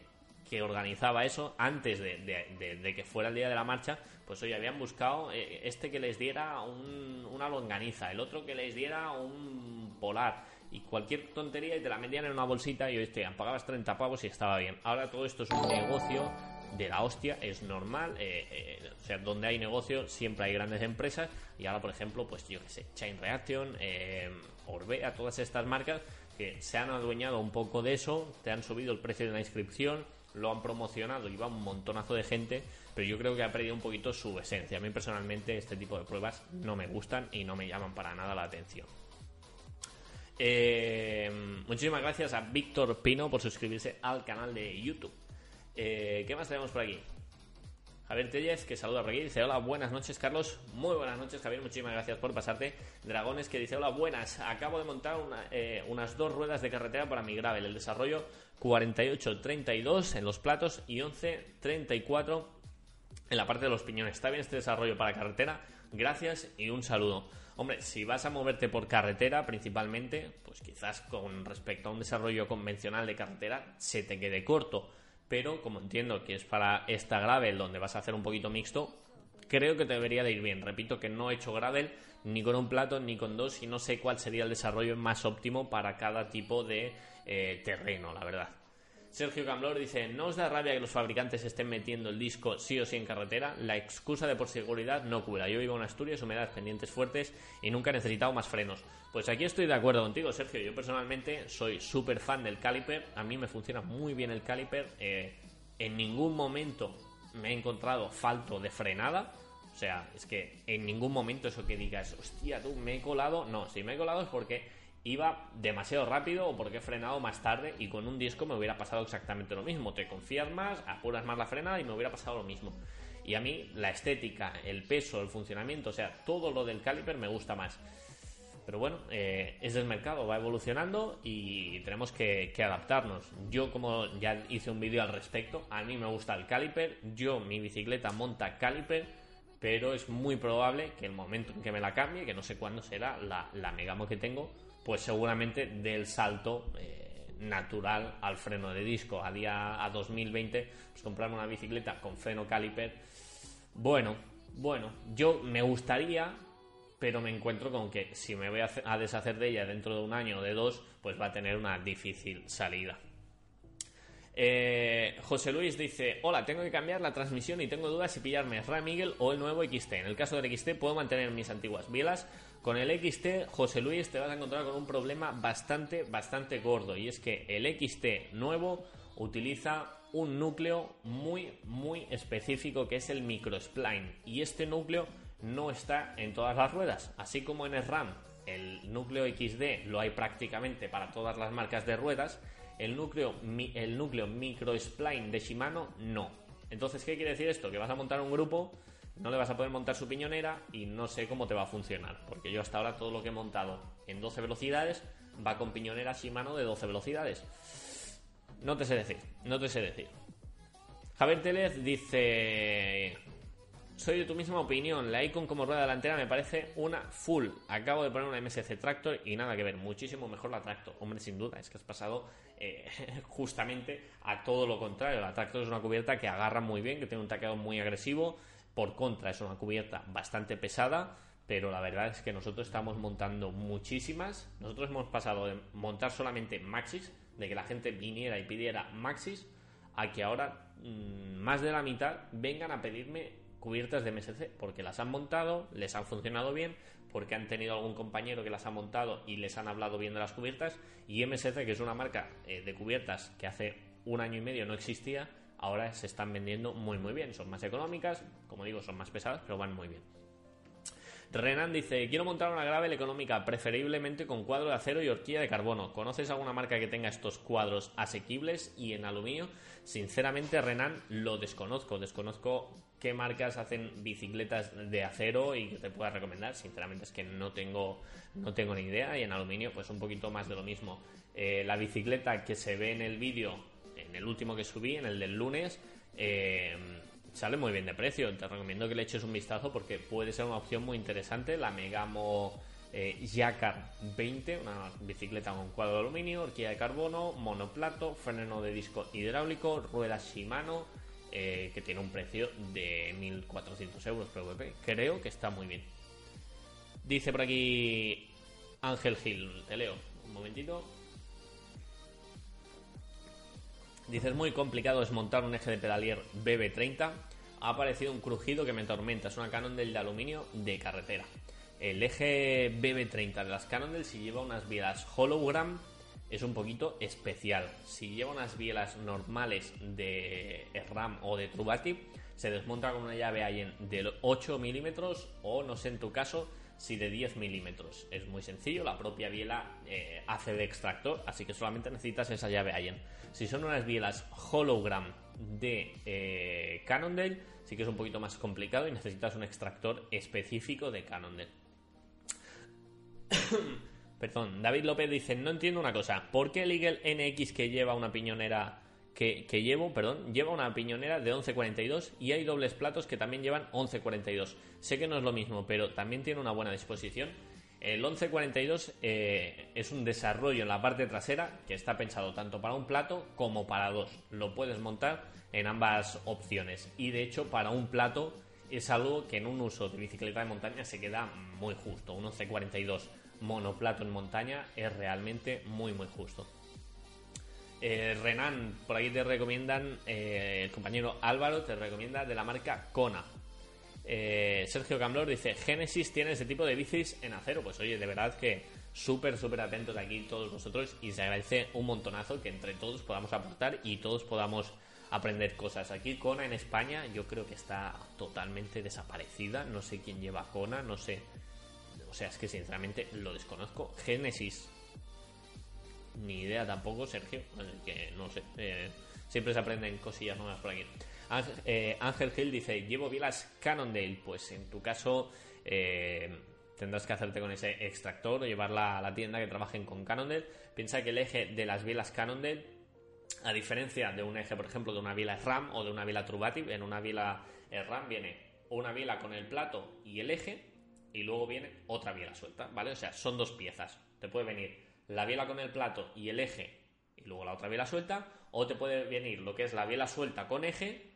que organizaba eso antes de, que fuera el día de la marcha, pues hoy habían buscado eh, este que les diera una longaniza, el otro que les diera un polar y cualquier tontería y te la metían en una bolsita y hoy te pagabas 30 pavos y estaba bien. Ahora todo esto es un negocio de la hostia, es normal, eh, eh, o sea, donde hay negocio siempre hay grandes empresas y ahora, por ejemplo, pues yo que sé, Chain Reaction, Orbea, todas estas marcas que se han adueñado un poco de eso, te han subido el precio de la inscripción, lo han promocionado y va un montonazo de gente, pero yo creo que ha perdido un poquito su esencia. A mí personalmente este tipo de pruebas no me gustan y no me llaman para nada la atención. Eh, muchísimas gracias a Víctor Pino por suscribirse al canal de YouTube. Eh, ¿Qué más tenemos por aquí? Javier Tellez, que saluda por aquí, dice hola, buenas noches Carlos, muy buenas noches Javier, muchísimas gracias por pasarte. Dragones, que dice hola, buenas, acabo de montar eh, unas dos ruedas de carretera para mi gravel, el desarrollo 48-32 en los platos y 11-34 en la parte de los piñones. Está bien este desarrollo para carretera. Gracias y un saludo. Hombre, si vas a moverte por carretera principalmente, pues quizás con respecto a un desarrollo convencional de carretera se te quede corto. Pero como entiendo que es para esta gravel donde vas a hacer un poquito mixto, creo que te debería de ir bien. Repito que no he hecho gravel ni con un plato ni con dos y no sé cuál sería el desarrollo más óptimo para cada tipo de eh, terreno, la verdad. Sergio Camblor dice, ¿no os da rabia que los fabricantes estén metiendo el disco sí o sí en carretera? La excusa de por seguridad no cura. Yo vivo en Asturias, humedad, pendientes fuertes y nunca he necesitado más frenos. Pues aquí estoy de acuerdo contigo, Sergio. Yo personalmente soy súper fan del caliper. A mí me funciona muy bien el caliper. Eh, en ningún momento me he encontrado falto de frenada. O sea, es que en ningún momento eso que digas, hostia, tú me he colado. No, si me he colado es porque iba demasiado rápido o porque he frenado más tarde y con un disco me hubiera pasado exactamente lo mismo. Te confías más, apuras más la frenada y me hubiera pasado lo mismo. Y a mí la estética, el peso, el funcionamiento, o sea, todo lo del caliper me gusta más. Pero bueno, eh, es del mercado, va evolucionando y tenemos que, adaptarnos. Yo, como ya hice un vídeo al respecto, a mí me gusta el caliper. Yo, mi bicicleta monta caliper, pero es muy probable que el momento en que me la cambie, que no sé cuándo será, la, la megamo que tengo, pues seguramente del salto eh, natural al freno de disco. A día a 2020, pues comprarme una bicicleta con freno caliper, bueno, bueno, yo me gustaría, pero me encuentro con que si me voy a deshacer de ella dentro de un año o de dos, pues va a tener una difícil salida. Eh, José Luis dice: Hola, tengo que cambiar la transmisión y tengo dudas si pillarme Ram Eagle o el nuevo XT. En el caso del XT, puedo mantener mis antiguas bielas. Con el XT, José Luis, te vas a encontrar con un problema bastante, bastante gordo. Y es que el XT nuevo utiliza un núcleo muy, muy específico que es el microspline. Y este núcleo no está en todas las ruedas. Así como en el RAM, el núcleo XD lo hay prácticamente para todas las marcas de ruedas el núcleo, el núcleo de Shimano no. Entonces, ¿qué quiere decir esto? Que vas a montar un grupo, no le vas a poder montar su piñonera y no sé cómo te va a funcionar. Porque yo hasta ahora todo lo que he montado en 12 velocidades va con piñonera Shimano de 12 velocidades. No te sé decir, no te sé decir. Javier dice... Soy de tu misma opinión. La Icon como rueda delantera me parece una full. Acabo de poner una MSC Tractor y nada que ver. Muchísimo mejor la Tractor. Hombre, sin duda, es que has pasado eh, justamente a todo lo contrario. La Tractor es una cubierta que agarra muy bien, que tiene un taqueado muy agresivo. Por contra, es una cubierta bastante pesada. Pero la verdad es que nosotros estamos montando muchísimas. Nosotros hemos pasado de montar solamente Maxis, de que la gente viniera y pidiera Maxis, a que ahora mm, más de la mitad vengan a pedirme cubiertas de MSC, porque las han montado, les han funcionado bien, porque han tenido algún compañero que las ha montado y les han hablado bien de las cubiertas, y MSC, que es una marca eh, de cubiertas que hace un año y medio no existía, ahora se están vendiendo muy muy bien, son más económicas, como digo, son más pesadas, pero van muy bien. Renan dice, quiero montar una gravel económica, preferiblemente con cuadro de acero y horquilla de carbono. ¿Conoces alguna marca que tenga estos cuadros asequibles y en aluminio? Sinceramente, Renan, lo desconozco. Desconozco qué marcas hacen bicicletas de acero y que te pueda recomendar. Sinceramente es que no tengo, no tengo ni idea. Y en aluminio, pues un poquito más de lo mismo. Eh, la bicicleta que se ve en el vídeo, en el último que subí, en el del lunes, eh, sale muy bien de precio. Te recomiendo que le eches un vistazo porque puede ser una opción muy interesante. La Megamo eh, 20, una bicicleta con cuadro de aluminio, horquilla de carbono, monoplato, freno de disco hidráulico, ruedas Shimano, eh, que tiene un precio de 1.400 euros PVP. Creo que está muy bien. Dice por aquí Ángel Gil, te leo, un momentito. Dices, muy complicado desmontar un eje de pedalier BB30. Ha aparecido un crujido que me tormenta. Es una Cannondale de aluminio de carretera. El eje BB30 de las Cannondale, si lleva unas bielas hologram, es un poquito especial. Si lleva unas bielas normales de RAM o de Trubati, se desmonta con una llave Allen de 8 milímetros o, no sé en tu caso, si de 10 milímetros. Es muy sencillo, la propia biela eh, hace de extractor, así que solamente necesitas esa llave Allen. Si son unas bielas hologram de eh, sí que es un poquito más complicado y necesitas un extractor específico de Cannondale. Perdón, David López dice, no entiendo una cosa, ¿por qué el Eagle NX que lleva una piñonera que, que llevo, perdón, lleva una piñonera de 11.42 y hay dobles platos que también llevan 11.42. Sé que no es lo mismo, pero también tiene una buena disposición. El 1142 eh, es un desarrollo en la parte trasera que está pensado tanto para un plato como para dos. Lo puedes montar en ambas opciones. Y de hecho, para un plato es algo que en un uso de bicicleta de montaña se queda muy justo. Un 1142 monoplato en montaña es realmente muy, muy justo. Eh, Renan, por ahí te recomiendan, eh, el compañero Álvaro te recomienda de la marca Kona. Eh, Sergio Camblor dice, Genesis tiene ese tipo de bicis en acero. Pues oye, de verdad que súper, súper atentos aquí todos vosotros y se agradece un montonazo que entre todos podamos aportar y todos podamos aprender cosas. Aquí Kona en España yo creo que está totalmente desaparecida. No sé quién lleva Kona, no sé. O sea, es que sinceramente lo desconozco. Genesis ni idea tampoco, Sergio. Que no sé. Eh, siempre se aprenden cosillas nuevas por aquí. Ángel, eh, Hill dice: Llevo bielas Cannondale. Pues en tu caso. Eh, tendrás que hacerte con ese extractor o llevarla a la tienda que trabajen con Cannondale. Piensa que el eje de las bielas Cannondale, a diferencia de un eje, por ejemplo, de una biela RAM o de una biela Trubativ, en una biela RAM viene una biela con el plato y el eje, y luego viene otra biela suelta, ¿vale? O sea, son dos piezas. Te puede venir la biela con el plato y el eje y luego la otra biela suelta, o te puede venir lo que es la biela suelta con eje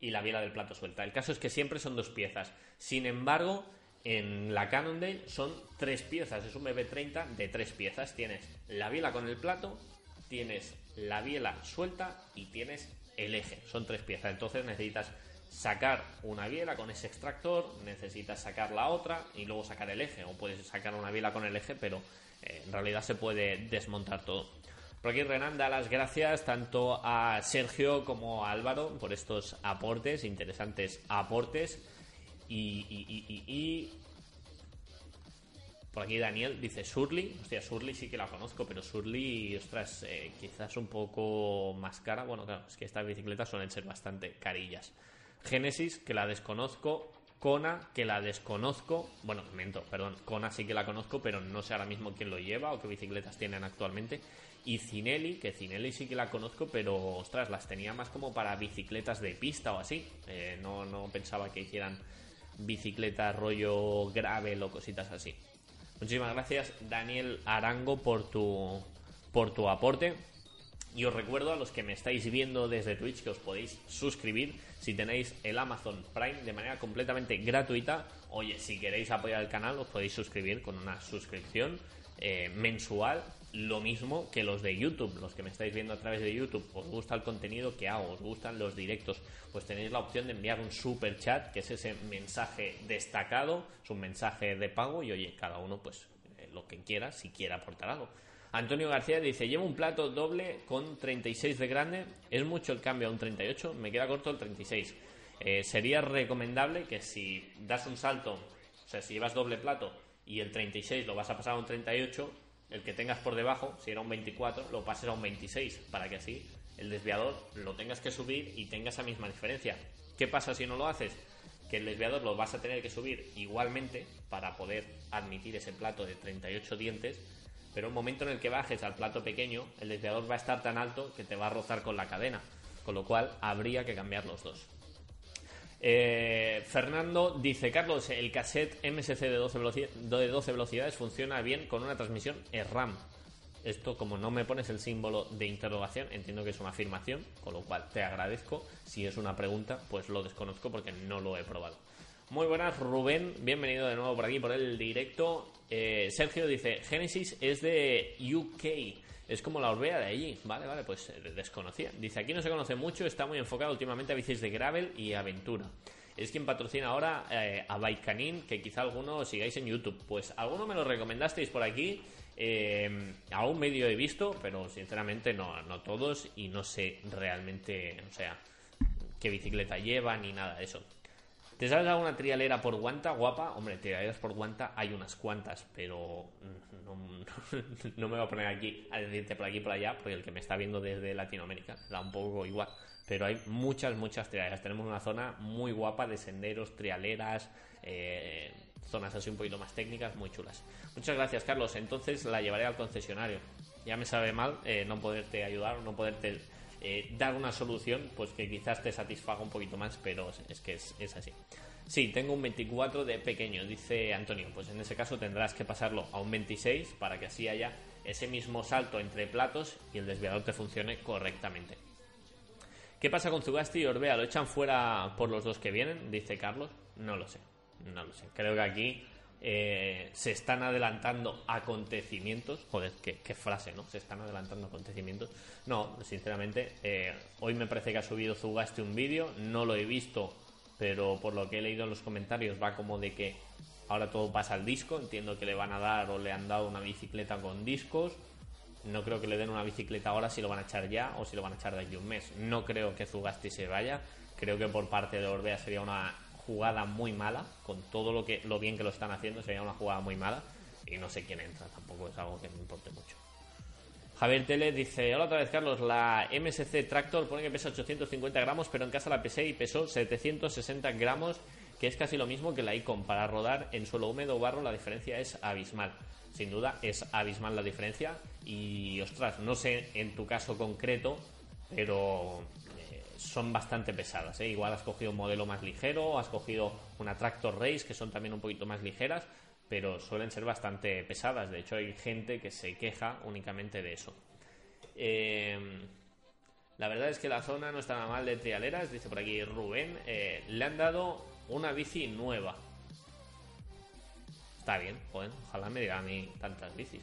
y la biela del plato suelta. El caso es que siempre son dos piezas. Sin embargo, en la Cannondale son tres piezas, es un BB30 de tres piezas. Tienes la biela con el plato, tienes la biela suelta y tienes el eje. Son tres piezas, entonces necesitas sacar una biela con ese extractor, necesitas sacar la otra y luego sacar el eje. O puedes sacar una biela con el eje, pero eh, en realidad se puede desmontar todo. Por aquí Renan da las gracias tanto a Sergio como a Álvaro por estos aportes, interesantes aportes. Y, y, por aquí Daniel dice Surly. Hostia, Surly sí que la conozco, pero Surly, ostras, eh, quizás un poco más cara. Bueno, claro, es que estas bicicletas suelen ser bastante carillas. Genesis, que la desconozco. Kona, que la desconozco. Bueno, miento, perdón. Kona sí que la conozco, pero no sé ahora mismo quién lo lleva o qué bicicletas tienen actualmente. Y Cinelli, que Cinelli sí que la conozco, pero ostras, las tenía más como para bicicletas de pista o así. Eh, no, no pensaba que hicieran bicicletas rollo gravel o cositas así. Muchísimas gracias, Daniel Arango, por tu, por tu aporte. Y os recuerdo a los que me estáis viendo desde Twitch que os podéis suscribir si tenéis el Amazon Prime de manera completamente gratuita. Oye, si queréis apoyar el canal os podéis suscribir con una suscripción eh, mensual. Lo mismo que los de YouTube, los que me estáis viendo a través de YouTube. Os gusta el contenido que hago, os gustan los directos. Pues tenéis la opción de enviar un super chat, que es ese mensaje destacado, es un mensaje de pago y oye, cada uno pues eh, lo que quiera, si quiere aportar algo. Antonio García dice, llevo un plato doble con 36 de grande, es mucho el cambio a un 38, me queda corto el 36. Eh, sería recomendable que si das un salto, o sea, si llevas doble plato y el 36 lo vas a pasar a un 38, el que tengas por debajo, si era un 24, lo pases a un 26, para que así el desviador lo tengas que subir y tenga esa misma diferencia. ¿Qué pasa si no lo haces? Que el desviador lo vas a tener que subir igualmente para poder admitir ese plato de 38 dientes pero un momento en el que bajes al plato pequeño, el desviador va a estar tan alto que te va a rozar con la cadena, con lo cual habría que cambiar los dos. Eh, Fernando dice, Carlos, el cassette MSC de 12, de 12 velocidades funciona bien con una transmisión RAM. Esto, como no me pones el símbolo de interrogación, entiendo que es una afirmación, con lo cual te agradezco. Si es una pregunta, pues lo desconozco porque no lo he probado. Muy buenas, Rubén. Bienvenido de nuevo por aquí, por el directo. Eh, Sergio dice: Genesis es de UK. Es como la Orbea de allí. Vale, vale, pues eh, desconocía. Dice: Aquí no se conoce mucho, está muy enfocado últimamente a bicis de gravel y aventura. Es quien patrocina ahora eh, a Bike Canin, que quizá alguno sigáis en YouTube. Pues alguno me lo recomendasteis por aquí. aún medio he visto, pero sinceramente no, no todos. Y no sé realmente, o sea, qué bicicleta lleva ni nada de eso. ¿Te sabes alguna trialera por guanta guapa? Hombre, trialeras por guanta hay unas cuantas, pero no, me voy a poner aquí a decirte por aquí y por allá, porque el que me está viendo desde Latinoamérica da un poco igual. Pero hay muchas, muchas trialeras. Tenemos una zona muy guapa de senderos, trialeras, eh, zonas así un poquito más técnicas, muy chulas. Muchas gracias, Carlos. Entonces la llevaré al concesionario. Ya me sabe mal eh, no poderte ayudar, no poderte eh, dar una solución pues que quizás te satisfaga un poquito más, pero es que es, es así. Sí, tengo un 24 de pequeño, dice Antonio. Pues en ese caso tendrás que pasarlo a un 26 para que así haya ese mismo salto entre platos y el desviador te funcione correctamente. ¿Qué pasa con Zugasti y Orbea? ¿Lo echan fuera por los dos que vienen? Dice Carlos. No lo sé, no lo sé. Creo que aquí eh, se están adelantando acontecimientos. Joder, qué, frase, ¿no? Se están adelantando acontecimientos. No, sinceramente, eh, hoy me parece que ha subido Zugasti un vídeo, no lo he visto, pero por lo que he leído en los comentarios va como de que ahora todo pasa al disco. Entiendo que le van a dar o le han dado una bicicleta con discos. No creo que le den una bicicleta ahora si lo van a echar ya o si lo van a echar de aquí un mes. No creo que Zugasti se vaya. Creo que por parte de Orbea sería una jugada muy mala, con todo lo que lo bien que lo están haciendo, sería una jugada muy mala y no sé quién entra, tampoco es algo que me importe mucho. Javier Tele dice, hola otra vez Carlos, la MSC Tractor pone que pesa 850 gramos, pero en casa la pesé y pesó 760 gramos, que es casi lo mismo que la Icon. Para rodar en suelo húmedo o barro la diferencia es abismal. Sin duda es abismal la diferencia y ostras, no sé en tu caso concreto, pero son bastante pesadas. ¿eh? Igual has cogido un modelo más ligero, has cogido una Tractor Race, que son también un poquito más ligeras, pero suelen ser bastante pesadas. De hecho, hay gente que se queja únicamente de eso. Eh, la verdad es que la zona no está nada mal de trialeras, dice por aquí Rubén. Eh, le han dado una bici nueva. Está bien, bueno, ojalá me diga a mí tantas bicis.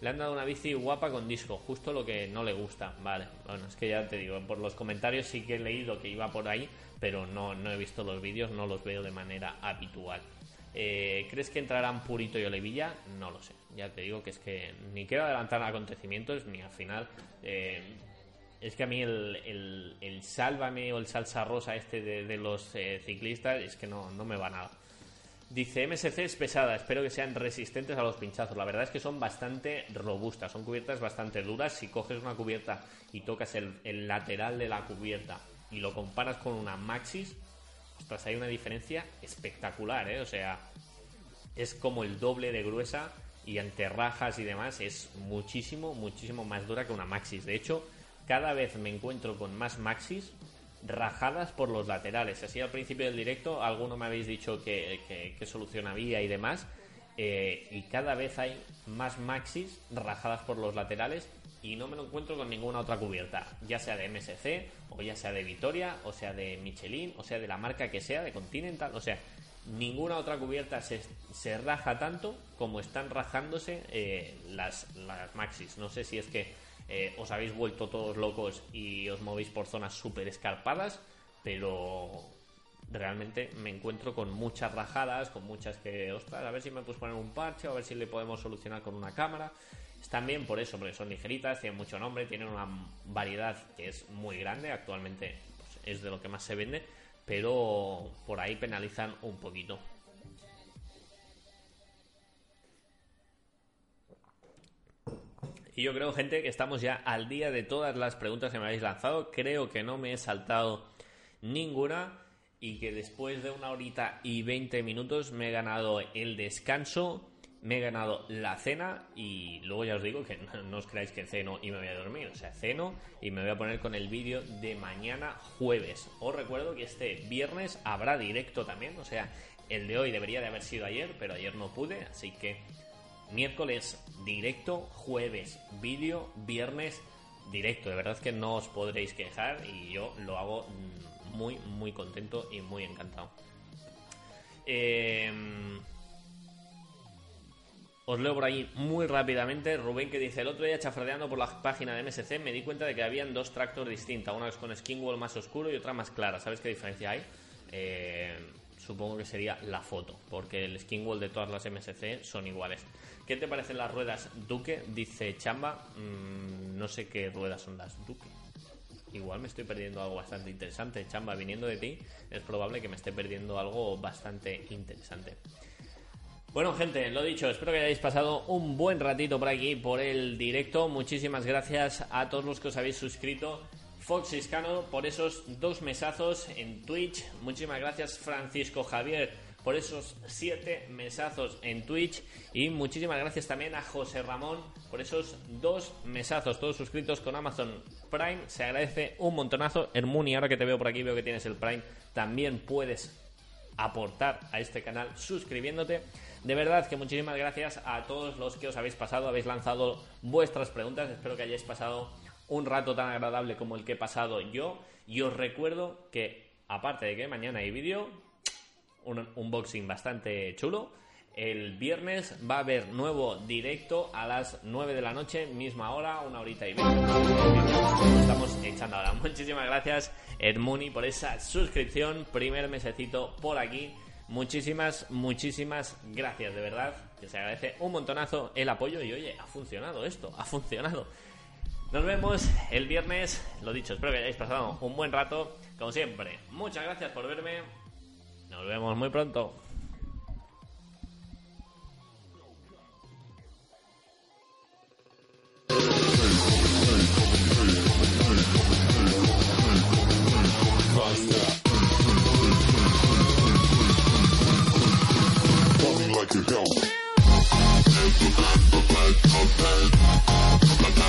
Le han dado una bici guapa con disco, justo lo que no le gusta. Vale, bueno, es que ya te digo, por los comentarios sí que he leído que iba por ahí, pero no, no he visto los vídeos, no los veo de manera habitual. Eh, ¿Crees que entrarán Purito y Olivilla? No lo sé. Ya te digo que es que ni quiero adelantar acontecimientos, ni al final. Eh, es que a mí el, el, sálvame o el salsa rosa este de, los eh, ciclistas es que no, no me va nada. Dice MSC es pesada, espero que sean resistentes a los pinchazos. La verdad es que son bastante robustas, son cubiertas bastante duras. Si coges una cubierta y tocas el, lateral de la cubierta y lo comparas con una Maxis, ostras, hay una diferencia espectacular, ¿eh? O sea, es como el doble de gruesa y ante rajas y demás es muchísimo, muchísimo más dura que una Maxis. De hecho, cada vez me encuentro con más Maxis rajadas por los laterales. Así al principio del directo, alguno me habéis dicho que, que, solución había y demás. Eh, y cada vez hay más maxis rajadas por los laterales y no me lo encuentro con ninguna otra cubierta, ya sea de MSC, o ya sea de Vitoria, o sea de Michelin, o sea de la marca que sea, de Continental, o sea, ninguna otra cubierta se, se raja tanto como están rajándose eh, las, las maxis. No sé si es que eh, os habéis vuelto todos locos y os movéis por zonas súper escarpadas, pero realmente me encuentro con muchas rajadas, con muchas que, ostras, a ver si me puedes poner un parche, a ver si le podemos solucionar con una cámara. Están bien por eso, porque son ligeritas, tienen mucho nombre, tienen una variedad que es muy grande, actualmente pues, es de lo que más se vende, pero por ahí penalizan un poquito. Y yo creo, gente, que estamos ya al día de todas las preguntas que me habéis lanzado. Creo que no me he saltado ninguna y que después de una horita y 20 minutos me he ganado el descanso, me he ganado la cena y luego ya os digo que no, os creáis que ceno y me voy a dormir. O sea, ceno y me voy a poner con el vídeo de mañana jueves. Os recuerdo que este viernes habrá directo también. O sea, el de hoy debería de haber sido ayer, pero ayer no pude. Así que miércoles directo, jueves vídeo, viernes directo. De verdad que no os podréis quejar y yo lo hago muy, muy contento y muy encantado. Em, os leo por ahí muy rápidamente. Rubén que dice: El otro día chafradeando por la página de MSC me di cuenta de que habían dos tractors distintas. Una es con skinwall más oscuro y otra más clara. ¿Sabes qué diferencia hay? Eh, supongo que sería la foto, porque el skin wall de todas las MSC son iguales. ¿Qué te parecen las ruedas Duque? Dice Chamba, mm, no sé qué ruedas son las Duque. Igual me estoy perdiendo algo bastante interesante. Chamba, viniendo de ti, es probable que me esté perdiendo algo bastante interesante. Bueno, gente, lo dicho, espero que hayáis pasado un buen ratito por aquí, por el directo. Muchísimas gracias a todos los que os habéis suscrito Fox Iscano por esos dos mesazos en Twitch. Muchísimas gracias Francisco Javier por esos siete mesazos en Twitch y muchísimas gracias también a José Ramón por esos dos mesazos, todos suscritos con Amazon Prime. Se agradece un montonazo. Hermuni, ahora que te veo por aquí, veo que tienes el Prime, también puedes aportar a este canal suscribiéndote. De verdad que muchísimas gracias a todos los que os habéis pasado, habéis lanzado vuestras preguntas. Espero que hayáis pasado un rato tan agradable como el que he pasado yo. Y os recuerdo que, aparte de que mañana hay vídeo, un unboxing bastante chulo. El viernes va a haber nuevo directo a las 9 de la noche, misma hora, una horita y media. Estamos echando ahora. Muchísimas gracias, Edmuni, por esa suscripción. Primer mesecito por aquí. Muchísimas, muchísimas gracias, de verdad. Que se agradece un montonazo el apoyo y oye, ha funcionado esto, ha funcionado. Nos vemos el viernes. Lo dicho, espero que hayáis pasado un buen rato. Como siempre, muchas gracias por verme. Nos vemos muy pronto.